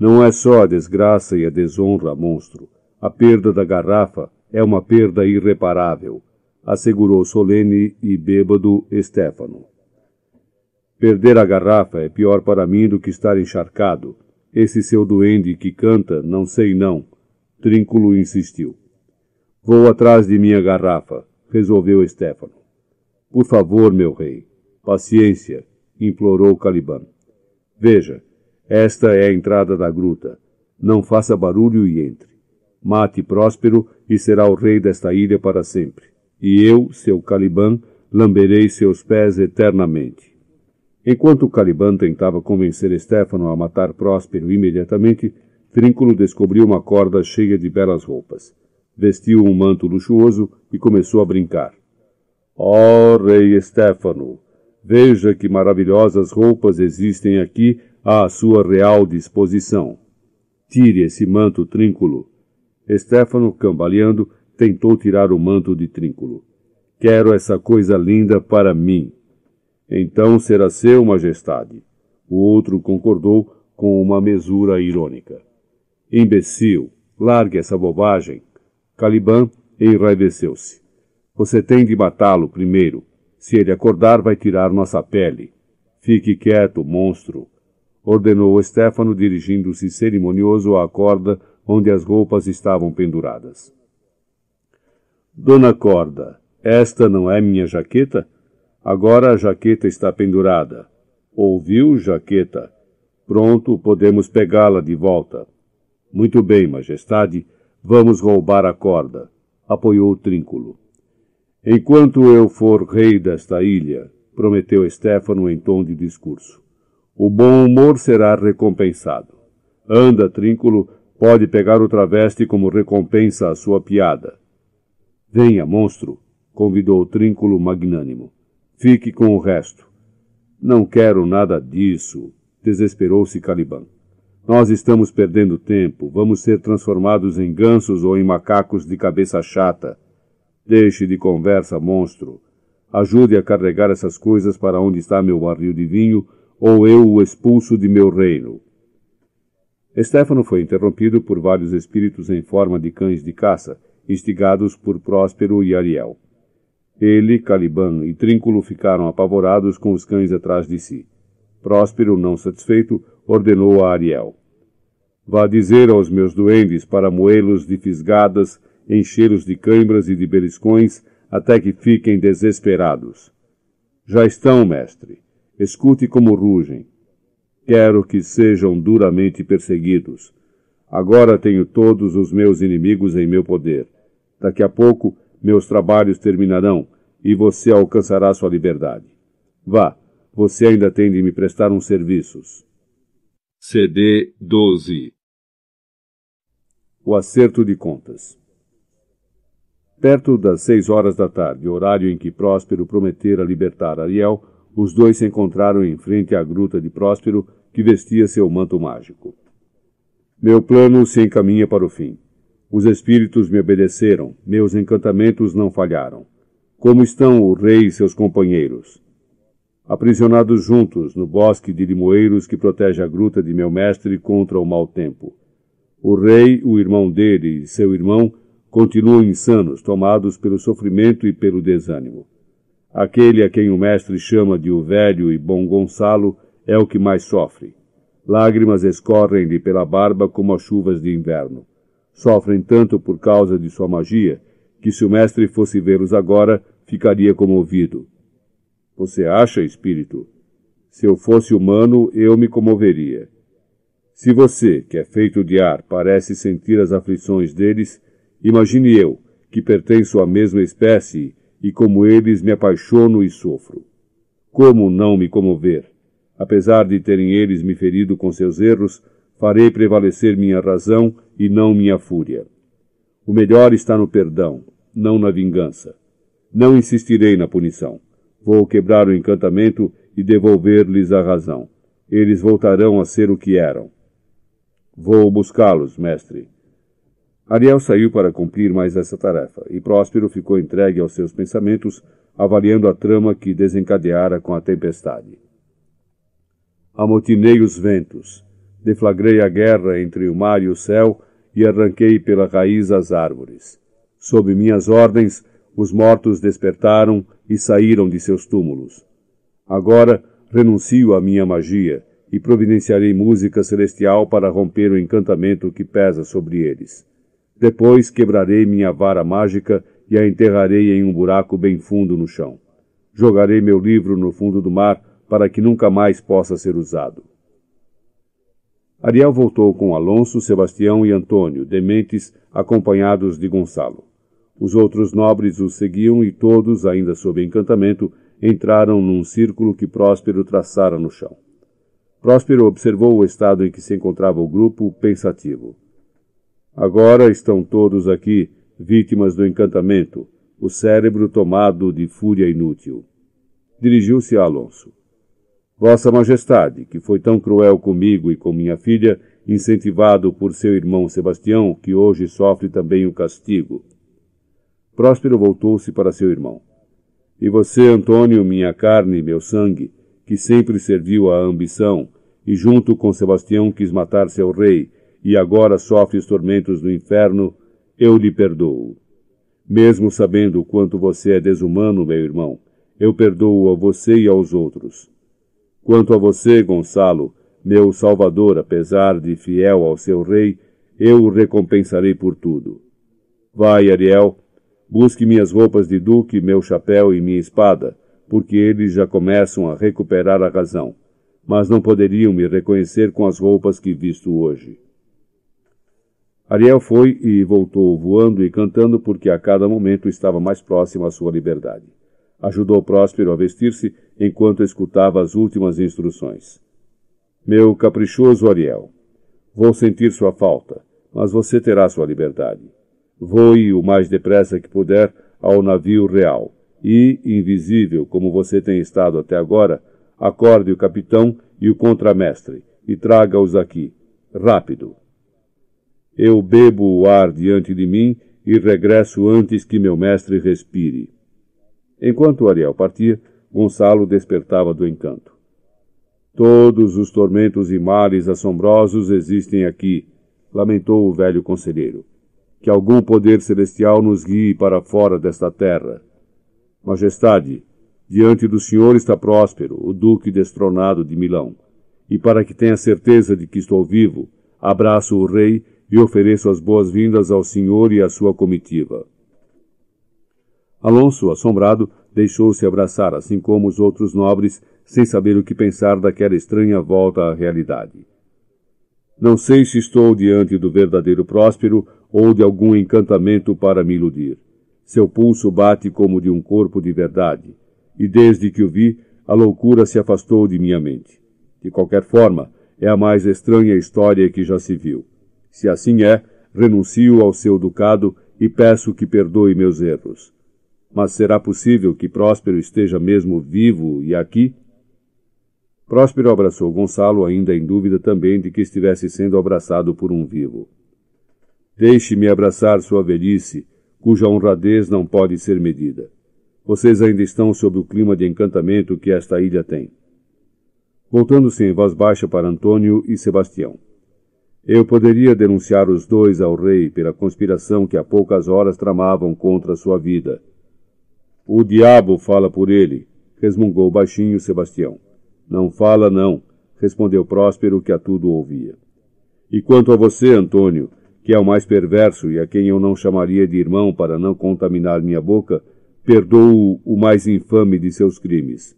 Não é só a desgraça e a desonra, monstro. A perda da garrafa é uma perda irreparável assegurou solene e bêbado Stefano. Perder a garrafa é pior para mim do que estar encharcado. Esse seu duende que canta, não sei não. Trínculo insistiu. Vou atrás de minha garrafa, resolveu Stefano. Por favor, meu rei. Paciência, implorou Caliban. Veja, esta é a entrada da gruta. Não faça barulho e entre. Mate Próspero e será o rei desta ilha para sempre e eu, seu Caliban, lamberei seus pés eternamente. Enquanto Caliban tentava convencer Stefano a matar Próspero imediatamente, Trínculo descobriu uma corda cheia de belas roupas. Vestiu um manto luxuoso e começou a brincar. Ó oh, rei Stefano, veja que maravilhosas roupas existem aqui à sua real disposição. Tire esse manto, Trínculo. Stefano, cambaleando, tentou tirar o manto de Trínculo. Quero essa coisa linda para mim. Então será seu, majestade. O outro concordou com uma mesura irônica. Imbecil, largue essa bobagem. Caliban enraiveceu-se. Você tem de matá-lo primeiro. Se ele acordar, vai tirar nossa pele. Fique quieto, monstro, ordenou Stefano, dirigindo-se cerimonioso à corda onde as roupas estavam penduradas. Dona Corda, esta não é minha jaqueta? Agora a jaqueta está pendurada. Ouviu, jaqueta? Pronto, podemos pegá-la de volta. Muito bem, majestade, vamos roubar a corda, apoiou o Trínculo. Enquanto eu for rei desta ilha, prometeu Stefano em tom de discurso, o bom humor será recompensado. Anda, Trínculo, pode pegar o traveste como recompensa à sua piada. Venha, monstro, convidou o trínculo magnânimo. Fique com o resto. Não quero nada disso, desesperou-se Caliban. Nós estamos perdendo tempo. Vamos ser transformados em gansos ou em macacos de cabeça chata. Deixe de conversa, monstro. Ajude a carregar essas coisas para onde está meu barril de vinho, ou eu o expulso de meu reino. Estéfano foi interrompido por vários espíritos em forma de cães de caça, instigados por Próspero e Ariel. Ele, Caliban e Trínculo ficaram apavorados com os cães atrás de si. Próspero, não satisfeito, ordenou a Ariel. Vá dizer aos meus duendes para moê-los de fisgadas, enchê-los de cãibras e de beliscões, até que fiquem desesperados. Já estão, mestre. Escute como rugem. Quero que sejam duramente perseguidos. Agora tenho todos os meus inimigos em meu poder. Daqui a pouco, meus trabalhos terminarão e você alcançará sua liberdade. Vá, você ainda tem de me prestar uns serviços. CD 12 O acerto de contas. Perto das seis horas da tarde, horário em que Próspero prometera libertar Ariel, os dois se encontraram em frente à gruta de Próspero, que vestia seu manto mágico. Meu plano se encaminha para o fim. Os espíritos me obedeceram, meus encantamentos não falharam. Como estão o rei e seus companheiros? Aprisionados juntos no bosque de limoeiros que protege a gruta de meu mestre contra o mau tempo. O rei, o irmão dele e seu irmão continuam insanos, tomados pelo sofrimento e pelo desânimo. Aquele a quem o mestre chama de o velho e bom Gonçalo é o que mais sofre. Lágrimas escorrem-lhe pela barba como as chuvas de inverno. Sofrem tanto por causa de sua magia, que se o mestre fosse vê-los agora, ficaria comovido. Você acha, espírito? Se eu fosse humano, eu me comoveria. Se você, que é feito de ar, parece sentir as aflições deles, Imagine eu, que pertenço à mesma espécie, e como eles me apaixono e sofro. Como não me comover? Apesar de terem eles me ferido com seus erros, farei prevalecer minha razão e não minha fúria. O melhor está no perdão, não na vingança. Não insistirei na punição. Vou quebrar o encantamento e devolver-lhes a razão. Eles voltarão a ser o que eram. Vou buscá-los, mestre. Ariel saiu para cumprir mais essa tarefa, e Próspero ficou entregue aos seus pensamentos, avaliando a trama que desencadeara com a tempestade. Amotinei os ventos, deflagrei a guerra entre o mar e o céu e arranquei pela raiz as árvores. Sob minhas ordens, os mortos despertaram e saíram de seus túmulos. Agora renuncio à minha magia e providenciarei música celestial para romper o encantamento que pesa sobre eles. Depois quebrarei minha vara mágica e a enterrarei em um buraco bem fundo no chão. Jogarei meu livro no fundo do mar para que nunca mais possa ser usado. Ariel voltou com Alonso, Sebastião e Antônio, dementes, acompanhados de Gonçalo. Os outros nobres os seguiam e todos, ainda sob encantamento, entraram num círculo que Próspero traçara no chão. Próspero observou o estado em que se encontrava o grupo, pensativo. Agora estão todos aqui, vítimas do encantamento, o cérebro tomado de fúria inútil. Dirigiu-se a Alonso. Vossa Majestade, que foi tão cruel comigo e com minha filha, incentivado por seu irmão Sebastião, que hoje sofre também o castigo. Próspero voltou-se para seu irmão. E você, Antônio, minha carne e meu sangue, que sempre serviu à ambição, e junto com Sebastião quis matar seu rei, e agora sofre os tormentos do inferno, eu lhe perdoo. Mesmo sabendo o quanto você é desumano, meu irmão, eu perdoo a você e aos outros. Quanto a você, Gonçalo, meu salvador, apesar de fiel ao seu rei, eu o recompensarei por tudo. Vai, Ariel, busque minhas roupas de duque, meu chapéu e minha espada, porque eles já começam a recuperar a razão, mas não poderiam me reconhecer com as roupas que visto hoje. Ariel foi e voltou voando e cantando porque a cada momento estava mais próximo à sua liberdade. Ajudou Próspero a vestir-se enquanto escutava as últimas instruções. Meu caprichoso Ariel, vou sentir sua falta, mas você terá sua liberdade. Voe o mais depressa que puder ao navio real e, invisível como você tem estado até agora, acorde o capitão e o contramestre e traga-os aqui. Rápido! Eu bebo o ar diante de mim e regresso antes que meu mestre respire. Enquanto Ariel partia, Gonçalo despertava do encanto. Todos os tormentos e males assombrosos existem aqui, lamentou o velho conselheiro. Que algum poder celestial nos guie para fora desta terra. Majestade, diante do senhor está Próspero, o duque destronado de Milão. E para que tenha certeza de que estou vivo, abraço o rei e ofereço as boas-vindas ao senhor e à sua comitiva. Alonso, assombrado, deixou-se abraçar, assim como os outros nobres, sem saber o que pensar daquela estranha volta à realidade. Não sei se estou diante do verdadeiro próspero ou de algum encantamento para me iludir. Seu pulso bate como de um corpo de verdade, e desde que o vi, a loucura se afastou de minha mente. De qualquer forma, é a mais estranha história que já se viu. Se assim é, renuncio ao seu ducado e peço que perdoe meus erros. Mas será possível que Próspero esteja mesmo vivo e aqui? Próspero abraçou Gonçalo, ainda em dúvida também de que estivesse sendo abraçado por um vivo. Deixe-me abraçar sua velhice, cuja honradez não pode ser medida. Vocês ainda estão sob o clima de encantamento que esta ilha tem. Voltando-se em voz baixa para Antônio e Sebastião. Eu poderia denunciar os dois ao rei pela conspiração que há poucas horas tramavam contra sua vida. O diabo fala por ele, resmungou baixinho Sebastião. Não fala, não, respondeu Próspero, que a tudo ouvia. E quanto a você, Antônio, que é o mais perverso e a quem eu não chamaria de irmão para não contaminar minha boca, perdoo o mais infame de seus crimes.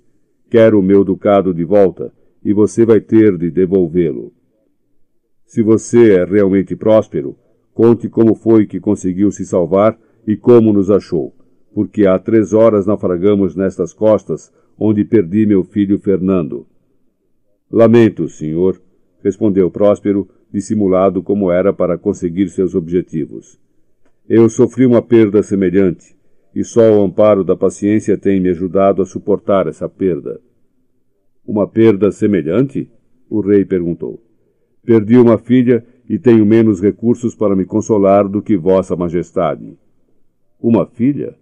Quero o meu ducado de volta, e você vai ter de devolvê-lo. Se você é realmente próspero, conte como foi que conseguiu se salvar e como nos achou, porque há três horas naufragamos nestas costas, onde perdi meu filho Fernando. Lamento, senhor, respondeu Próspero, dissimulado como era para conseguir seus objetivos. Eu sofri uma perda semelhante, e só o amparo da paciência tem me ajudado a suportar essa perda. Uma perda semelhante? O rei perguntou. Perdi uma filha e tenho menos recursos para me consolar do que Vossa Majestade. Uma filha?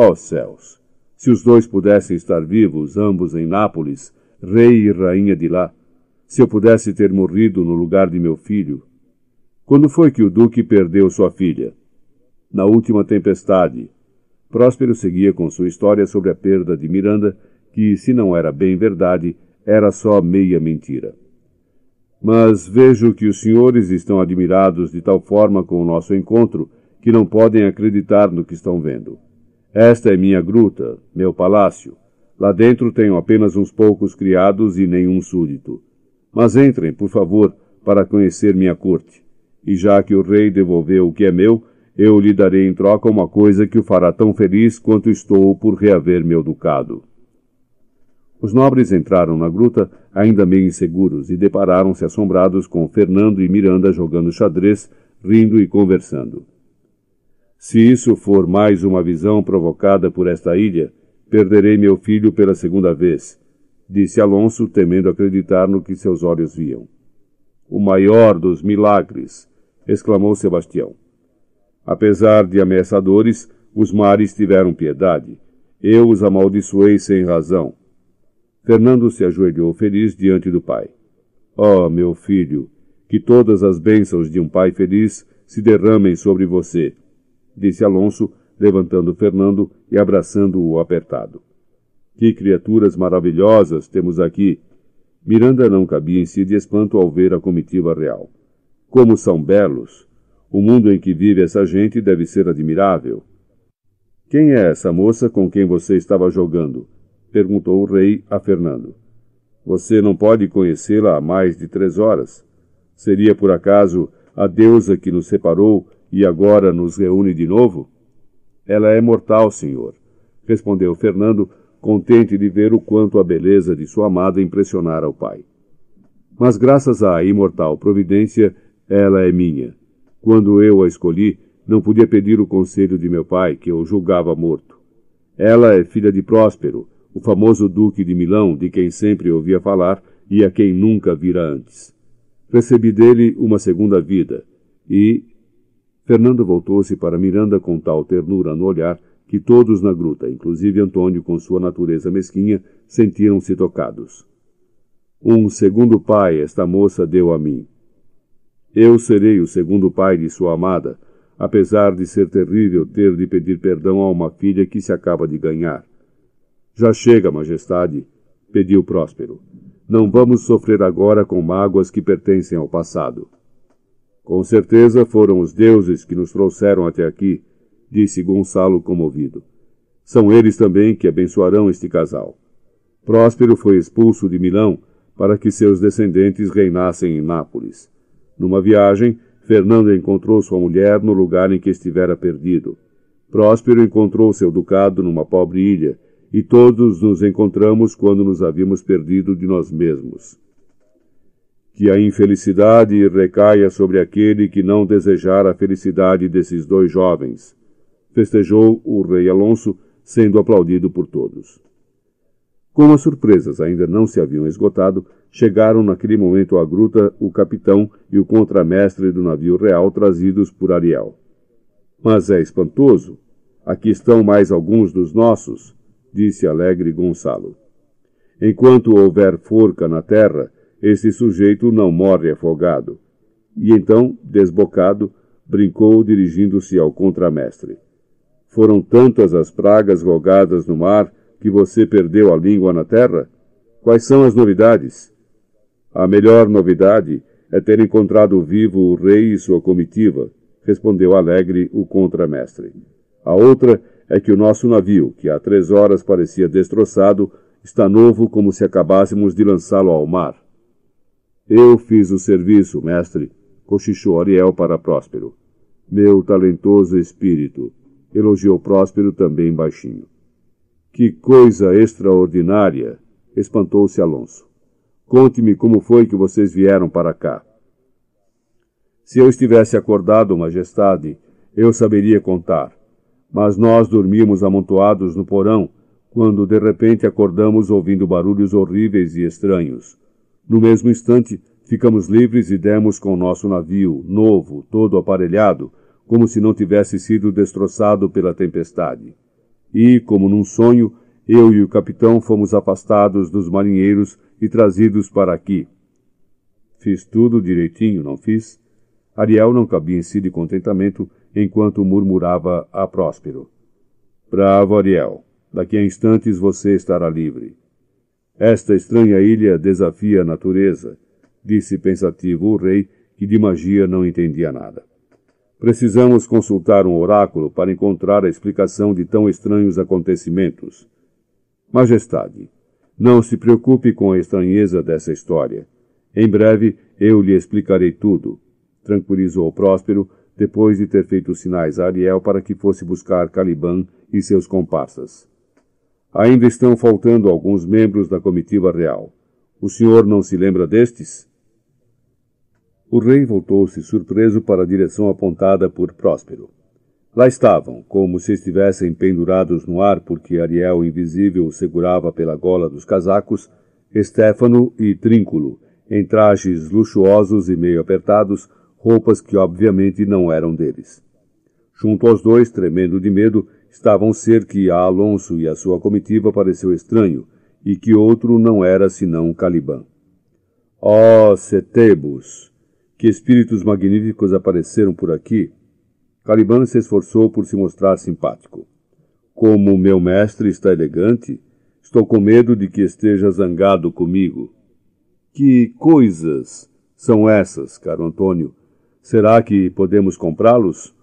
Ó oh, céus! Se os dois pudessem estar vivos, ambos em Nápoles, rei e rainha de lá, se eu pudesse ter morrido no lugar de meu filho. Quando foi que o duque perdeu sua filha? Na última tempestade. Próspero seguia com sua história sobre a perda de Miranda, que, se não era bem verdade, era só meia mentira. Mas vejo que os senhores estão admirados de tal forma com o nosso encontro que não podem acreditar no que estão vendo. Esta é minha gruta, meu palácio. Lá dentro tenho apenas uns poucos criados e nenhum súdito. Mas entrem, por favor, para conhecer minha corte. E já que o rei devolveu o que é meu, eu lhe darei em troca uma coisa que o fará tão feliz quanto estou por reaver meu ducado. Os nobres entraram na gruta ainda meio inseguros e depararam-se assombrados com Fernando e Miranda jogando xadrez, rindo e conversando. Se isso for mais uma visão provocada por esta ilha, perderei meu filho pela segunda vez, disse Alonso, temendo acreditar no que seus olhos viam. O maior dos milagres, exclamou Sebastião. Apesar de ameaçadores, os mares tiveram piedade. Eu os amaldiçoei sem razão. Fernando se ajoelhou feliz diante do pai. Oh, meu filho, que todas as bênçãos de um pai feliz se derramem sobre você disse Alonso, levantando Fernando e abraçando-o apertado. Que criaturas maravilhosas temos aqui! Miranda não cabia em si de espanto ao ver a comitiva real. Como são belos! O mundo em que vive essa gente deve ser admirável. Quem é essa moça com quem você estava jogando? perguntou o rei a Fernando. Você não pode conhecê-la há mais de três horas. Seria por acaso a deusa que nos separou e agora nos reúne de novo? Ela é mortal, senhor, respondeu Fernando, contente de ver o quanto a beleza de sua amada impressionara o pai. Mas graças à imortal providência, ela é minha. Quando eu a escolhi, não podia pedir o conselho de meu pai, que eu julgava morto. Ela é filha de Próspero, o famoso duque de Milão, de quem sempre ouvia falar e a quem nunca vira antes. Recebi dele uma segunda vida, e, Fernando voltou-se para Miranda com tal ternura no olhar que todos na gruta, inclusive Antônio com sua natureza mesquinha, sentiram-se tocados. Um segundo pai esta moça deu a mim. Eu serei o segundo pai de sua amada, apesar de ser terrível ter de pedir perdão a uma filha que se acaba de ganhar. Já chega, majestade, pediu Próspero. Não vamos sofrer agora com mágoas que pertencem ao passado. Com certeza foram os deuses que nos trouxeram até aqui, disse Gonçalo comovido. São eles também que abençoarão este casal. Próspero foi expulso de Milão para que seus descendentes reinassem em Nápoles. Numa viagem, Fernando encontrou sua mulher no lugar em que estivera perdido. Próspero encontrou seu ducado numa pobre ilha, e todos nos encontramos quando nos havíamos perdido de nós mesmos. Que a infelicidade recaia sobre aquele que não desejar a felicidade desses dois jovens, festejou o rei Alonso, sendo aplaudido por todos. Como as surpresas ainda não se haviam esgotado, chegaram naquele momento à gruta o capitão e o contramestre do navio real trazidos por Ariel. Mas é espantoso. Aqui estão mais alguns dos nossos, disse alegre Gonçalo. Enquanto houver forca na terra, esse sujeito não morre afogado. E então, desbocado, brincou dirigindo-se ao contramestre. Foram tantas as pragas rogadas no mar que você perdeu a língua na terra? Quais são as novidades? A melhor novidade é ter encontrado vivo o rei e sua comitiva, respondeu alegre o contramestre. A outra é que o nosso navio, que há três horas parecia destroçado, está novo como se acabássemos de lançá-lo ao mar. Eu fiz o serviço, mestre, cochichou Ariel para Próspero. Meu talentoso espírito, elogiou Próspero também baixinho. Que coisa extraordinária! espantou-se Alonso. Conte-me como foi que vocês vieram para cá. Se eu estivesse acordado, Majestade, eu saberia contar. Mas nós dormíamos amontoados no porão, quando de repente acordamos ouvindo barulhos horríveis e estranhos. No mesmo instante, ficamos livres e demos com o nosso navio, novo, todo aparelhado, como se não tivesse sido destroçado pela tempestade. E, como num sonho, eu e o capitão fomos afastados dos marinheiros e trazidos para aqui. Fiz tudo direitinho, não fiz? Ariel não cabia em si de contentamento enquanto murmurava a Próspero. Bravo, Ariel. Daqui a instantes você estará livre. Esta estranha ilha desafia a natureza, disse pensativo o rei, que de magia não entendia nada. Precisamos consultar um oráculo para encontrar a explicação de tão estranhos acontecimentos. Majestade, não se preocupe com a estranheza dessa história. Em breve eu lhe explicarei tudo tranquilizou o Próspero, depois de ter feito sinais a Ariel para que fosse buscar Caliban e seus comparsas. Ainda estão faltando alguns membros da comitiva real. O senhor não se lembra destes? O rei voltou-se surpreso para a direção apontada por Próspero. Lá estavam, como se estivessem pendurados no ar porque Ariel invisível os segurava pela gola dos casacos, Estéfano e Trínculo, em trajes luxuosos e meio apertados, roupas que obviamente não eram deles. Junto aos dois, tremendo de medo, estava um ser que a Alonso e a sua comitiva pareceu estranho, e que outro não era senão Caliban. Ó oh, Setebus! Que espíritos magníficos apareceram por aqui! Caliban se esforçou por se mostrar simpático. Como meu mestre está elegante, estou com medo de que esteja zangado comigo. Que coisas são essas, caro Antônio, Será que podemos comprá-los?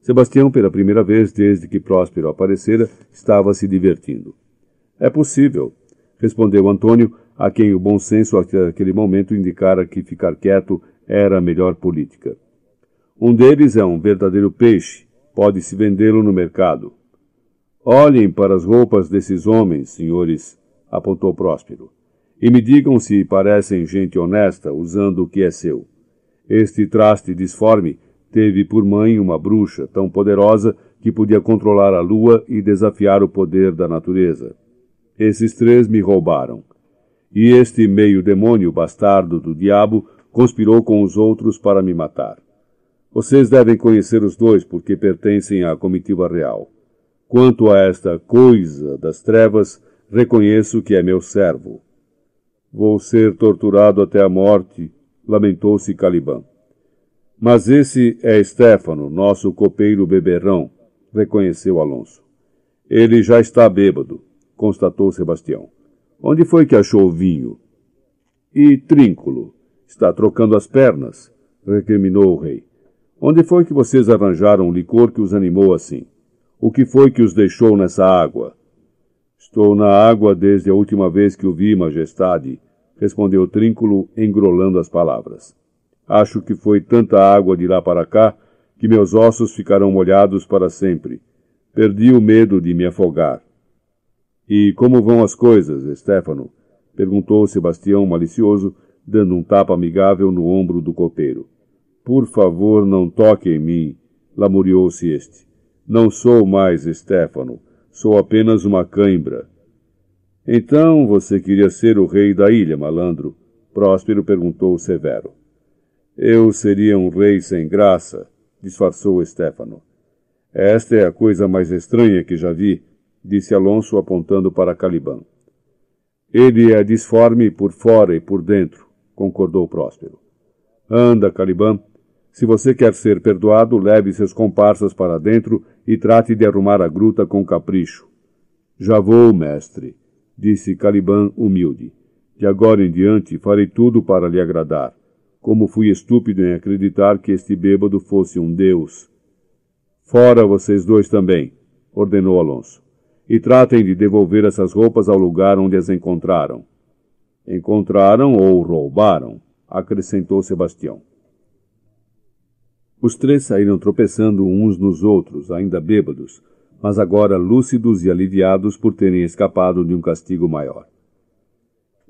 Sebastião, pela primeira vez desde que Próspero aparecera, estava se divertindo. É possível, respondeu Antônio, a quem o bom senso naquele momento indicara que ficar quieto era a melhor política. Um deles é um verdadeiro peixe, pode-se vendê-lo no mercado. Olhem para as roupas desses homens, senhores, apontou Próspero, e me digam se parecem gente honesta usando o que é seu. Este traste disforme teve por mãe uma bruxa tão poderosa que podia controlar a lua e desafiar o poder da natureza. Esses três me roubaram. E este meio demônio bastardo do diabo conspirou com os outros para me matar. Vocês devem conhecer os dois porque pertencem à comitiva real. Quanto a esta coisa das trevas, reconheço que é meu servo. Vou ser torturado até a morte lamentou-se Caliban. Mas esse é Stefano, nosso copeiro beberrão, reconheceu Alonso. Ele já está bêbado, constatou Sebastião. Onde foi que achou o vinho? E Trínculo? Está trocando as pernas, recriminou o rei. Onde foi que vocês arranjaram o licor que os animou assim? O que foi que os deixou nessa água? Estou na água desde a última vez que o vi, majestade, respondeu Trínculo, engrolando as palavras. Acho que foi tanta água de lá para cá que meus ossos ficarão molhados para sempre. Perdi o medo de me afogar. E como vão as coisas, Stefano? perguntou Sebastião malicioso, dando um tapa amigável no ombro do copeiro. Por favor, não toque em mim, lamuriou-se este. Não sou mais Stefano, sou apenas uma cãibra. Então você queria ser o rei da ilha, malandro? Próspero perguntou severo. Eu seria um rei sem graça, disfarçou Stefano. Esta é a coisa mais estranha que já vi, disse Alonso apontando para Caliban. Ele é disforme por fora e por dentro, concordou Próspero. Anda, Caliban. Se você quer ser perdoado, leve seus comparsas para dentro e trate de arrumar a gruta com capricho. Já vou, mestre, disse Caliban humilde. De agora em diante farei tudo para lhe agradar. Como fui estúpido em acreditar que este bêbado fosse um deus. Fora vocês dois também, ordenou Alonso e tratem de devolver essas roupas ao lugar onde as encontraram. Encontraram ou roubaram, acrescentou Sebastião. Os três saíram tropeçando uns nos outros, ainda bêbados, mas agora lúcidos e aliviados por terem escapado de um castigo maior.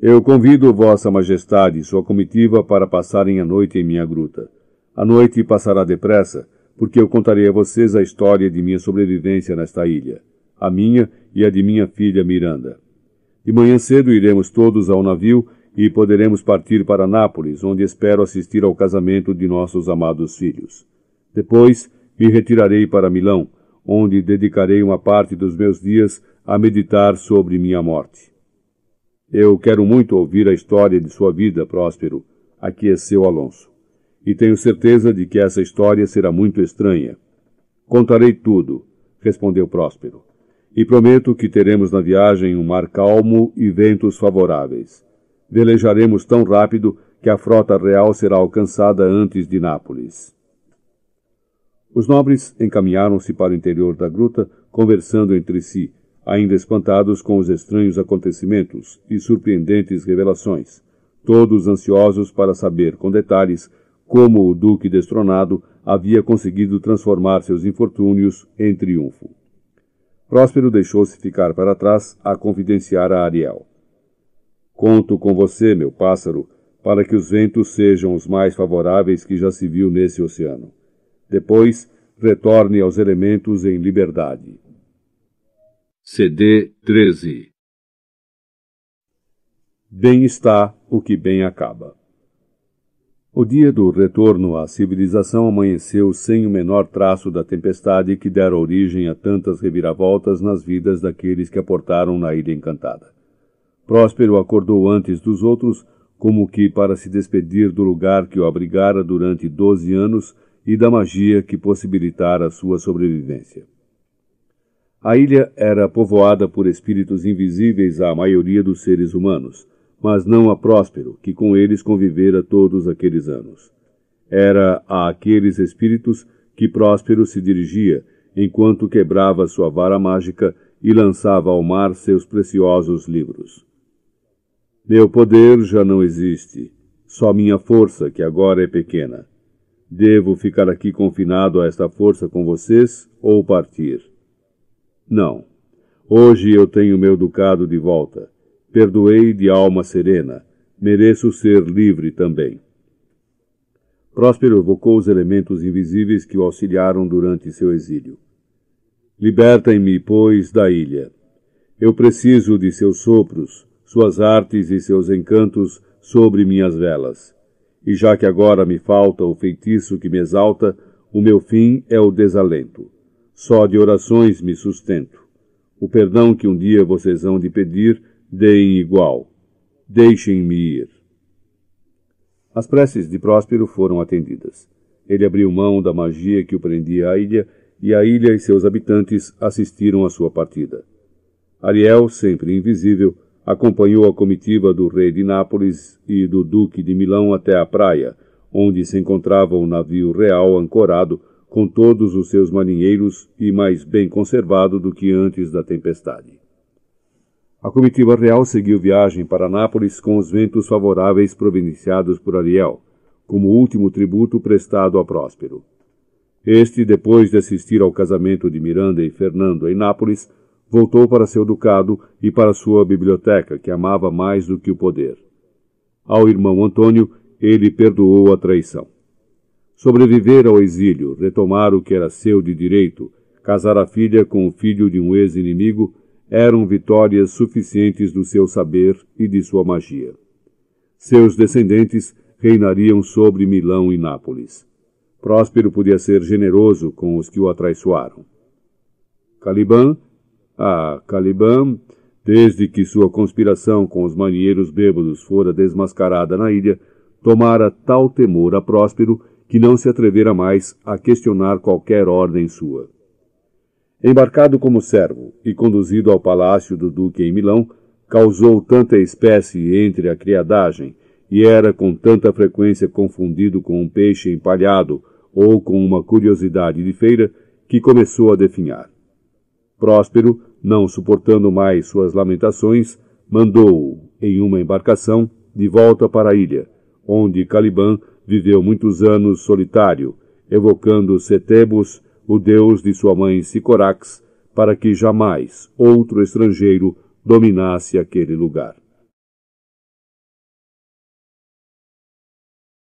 Eu convido Vossa Majestade e sua comitiva para passarem a noite em minha gruta. A noite passará depressa, porque eu contarei a vocês a história de minha sobrevivência nesta ilha a minha e a de minha filha Miranda. De manhã cedo iremos todos ao navio e poderemos partir para Nápoles, onde espero assistir ao casamento de nossos amados filhos. Depois me retirarei para Milão, onde dedicarei uma parte dos meus dias a meditar sobre minha morte. Eu quero muito ouvir a história de sua vida, Próspero, aqueceu Alonso. E tenho certeza de que essa história será muito estranha. Contarei tudo, respondeu Próspero e prometo que teremos na viagem um mar calmo e ventos favoráveis. Velejaremos tão rápido que a frota real será alcançada antes de Nápoles. Os nobres encaminharam-se para o interior da gruta, conversando entre si, ainda espantados com os estranhos acontecimentos e surpreendentes revelações, todos ansiosos para saber com detalhes como o duque destronado havia conseguido transformar seus infortúnios em triunfo. Próspero deixou-se ficar para trás a confidenciar a Ariel. Conto com você, meu pássaro, para que os ventos sejam os mais favoráveis que já se viu nesse oceano. Depois, retorne aos elementos em liberdade. CD 13 Bem está o que bem acaba. O dia do retorno à civilização amanheceu sem o menor traço da tempestade que dera origem a tantas reviravoltas nas vidas daqueles que aportaram na Ilha Encantada. Próspero acordou antes dos outros, como que para se despedir do lugar que o abrigara durante doze anos e da magia que possibilitara sua sobrevivência. A ilha era povoada por espíritos invisíveis à maioria dos seres humanos, mas não a Próspero, que com eles convivera todos aqueles anos. Era a aqueles espíritos que Próspero se dirigia, enquanto quebrava sua vara mágica e lançava ao mar seus preciosos livros. Meu poder já não existe, só minha força, que agora é pequena. Devo ficar aqui confinado a esta força com vocês ou partir? Não. Hoje eu tenho meu ducado de volta Perdoei de alma serena, mereço ser livre também. Próspero evocou os elementos invisíveis que o auxiliaram durante seu exílio. Libertem-me, pois, da ilha. Eu preciso de seus sopros, suas artes e seus encantos sobre minhas velas. E já que agora me falta o feitiço que me exalta, o meu fim é o desalento. Só de orações me sustento. O perdão que um dia vocês hão de pedir deem igual. Deixem-me ir. As preces de Próspero foram atendidas. Ele abriu mão da magia que o prendia à ilha, e a ilha e seus habitantes assistiram à sua partida. Ariel, sempre invisível, acompanhou a comitiva do rei de Nápoles e do duque de Milão até a praia, onde se encontrava o navio real ancorado com todos os seus marinheiros e mais bem conservado do que antes da tempestade. A comitiva real seguiu viagem para Nápoles com os ventos favoráveis providenciados por Ariel, como último tributo prestado a Próspero. Este, depois de assistir ao casamento de Miranda e Fernando em Nápoles, voltou para seu ducado e para sua biblioteca, que amava mais do que o poder. Ao irmão Antônio, ele perdoou a traição. Sobreviver ao exílio, retomar o que era seu de direito, casar a filha com o filho de um ex-inimigo, eram vitórias suficientes do seu saber e de sua magia. Seus descendentes reinariam sobre Milão e Nápoles. Próspero podia ser generoso com os que o atraiçoaram. Caliban, ah, Caliban, desde que sua conspiração com os marinheiros bêbados fora desmascarada na ilha, tomara tal temor a Próspero que não se atrevera mais a questionar qualquer ordem sua. Embarcado como servo e conduzido ao palácio do duque em Milão, causou tanta espécie entre a criadagem e era com tanta frequência confundido com um peixe empalhado ou com uma curiosidade de feira que começou a definhar. Próspero, não suportando mais suas lamentações, mandou-o, em uma embarcação, de volta para a ilha, onde Caliban viveu muitos anos solitário, evocando Setebos o deus de sua mãe Sicorax, para que jamais outro estrangeiro dominasse aquele lugar.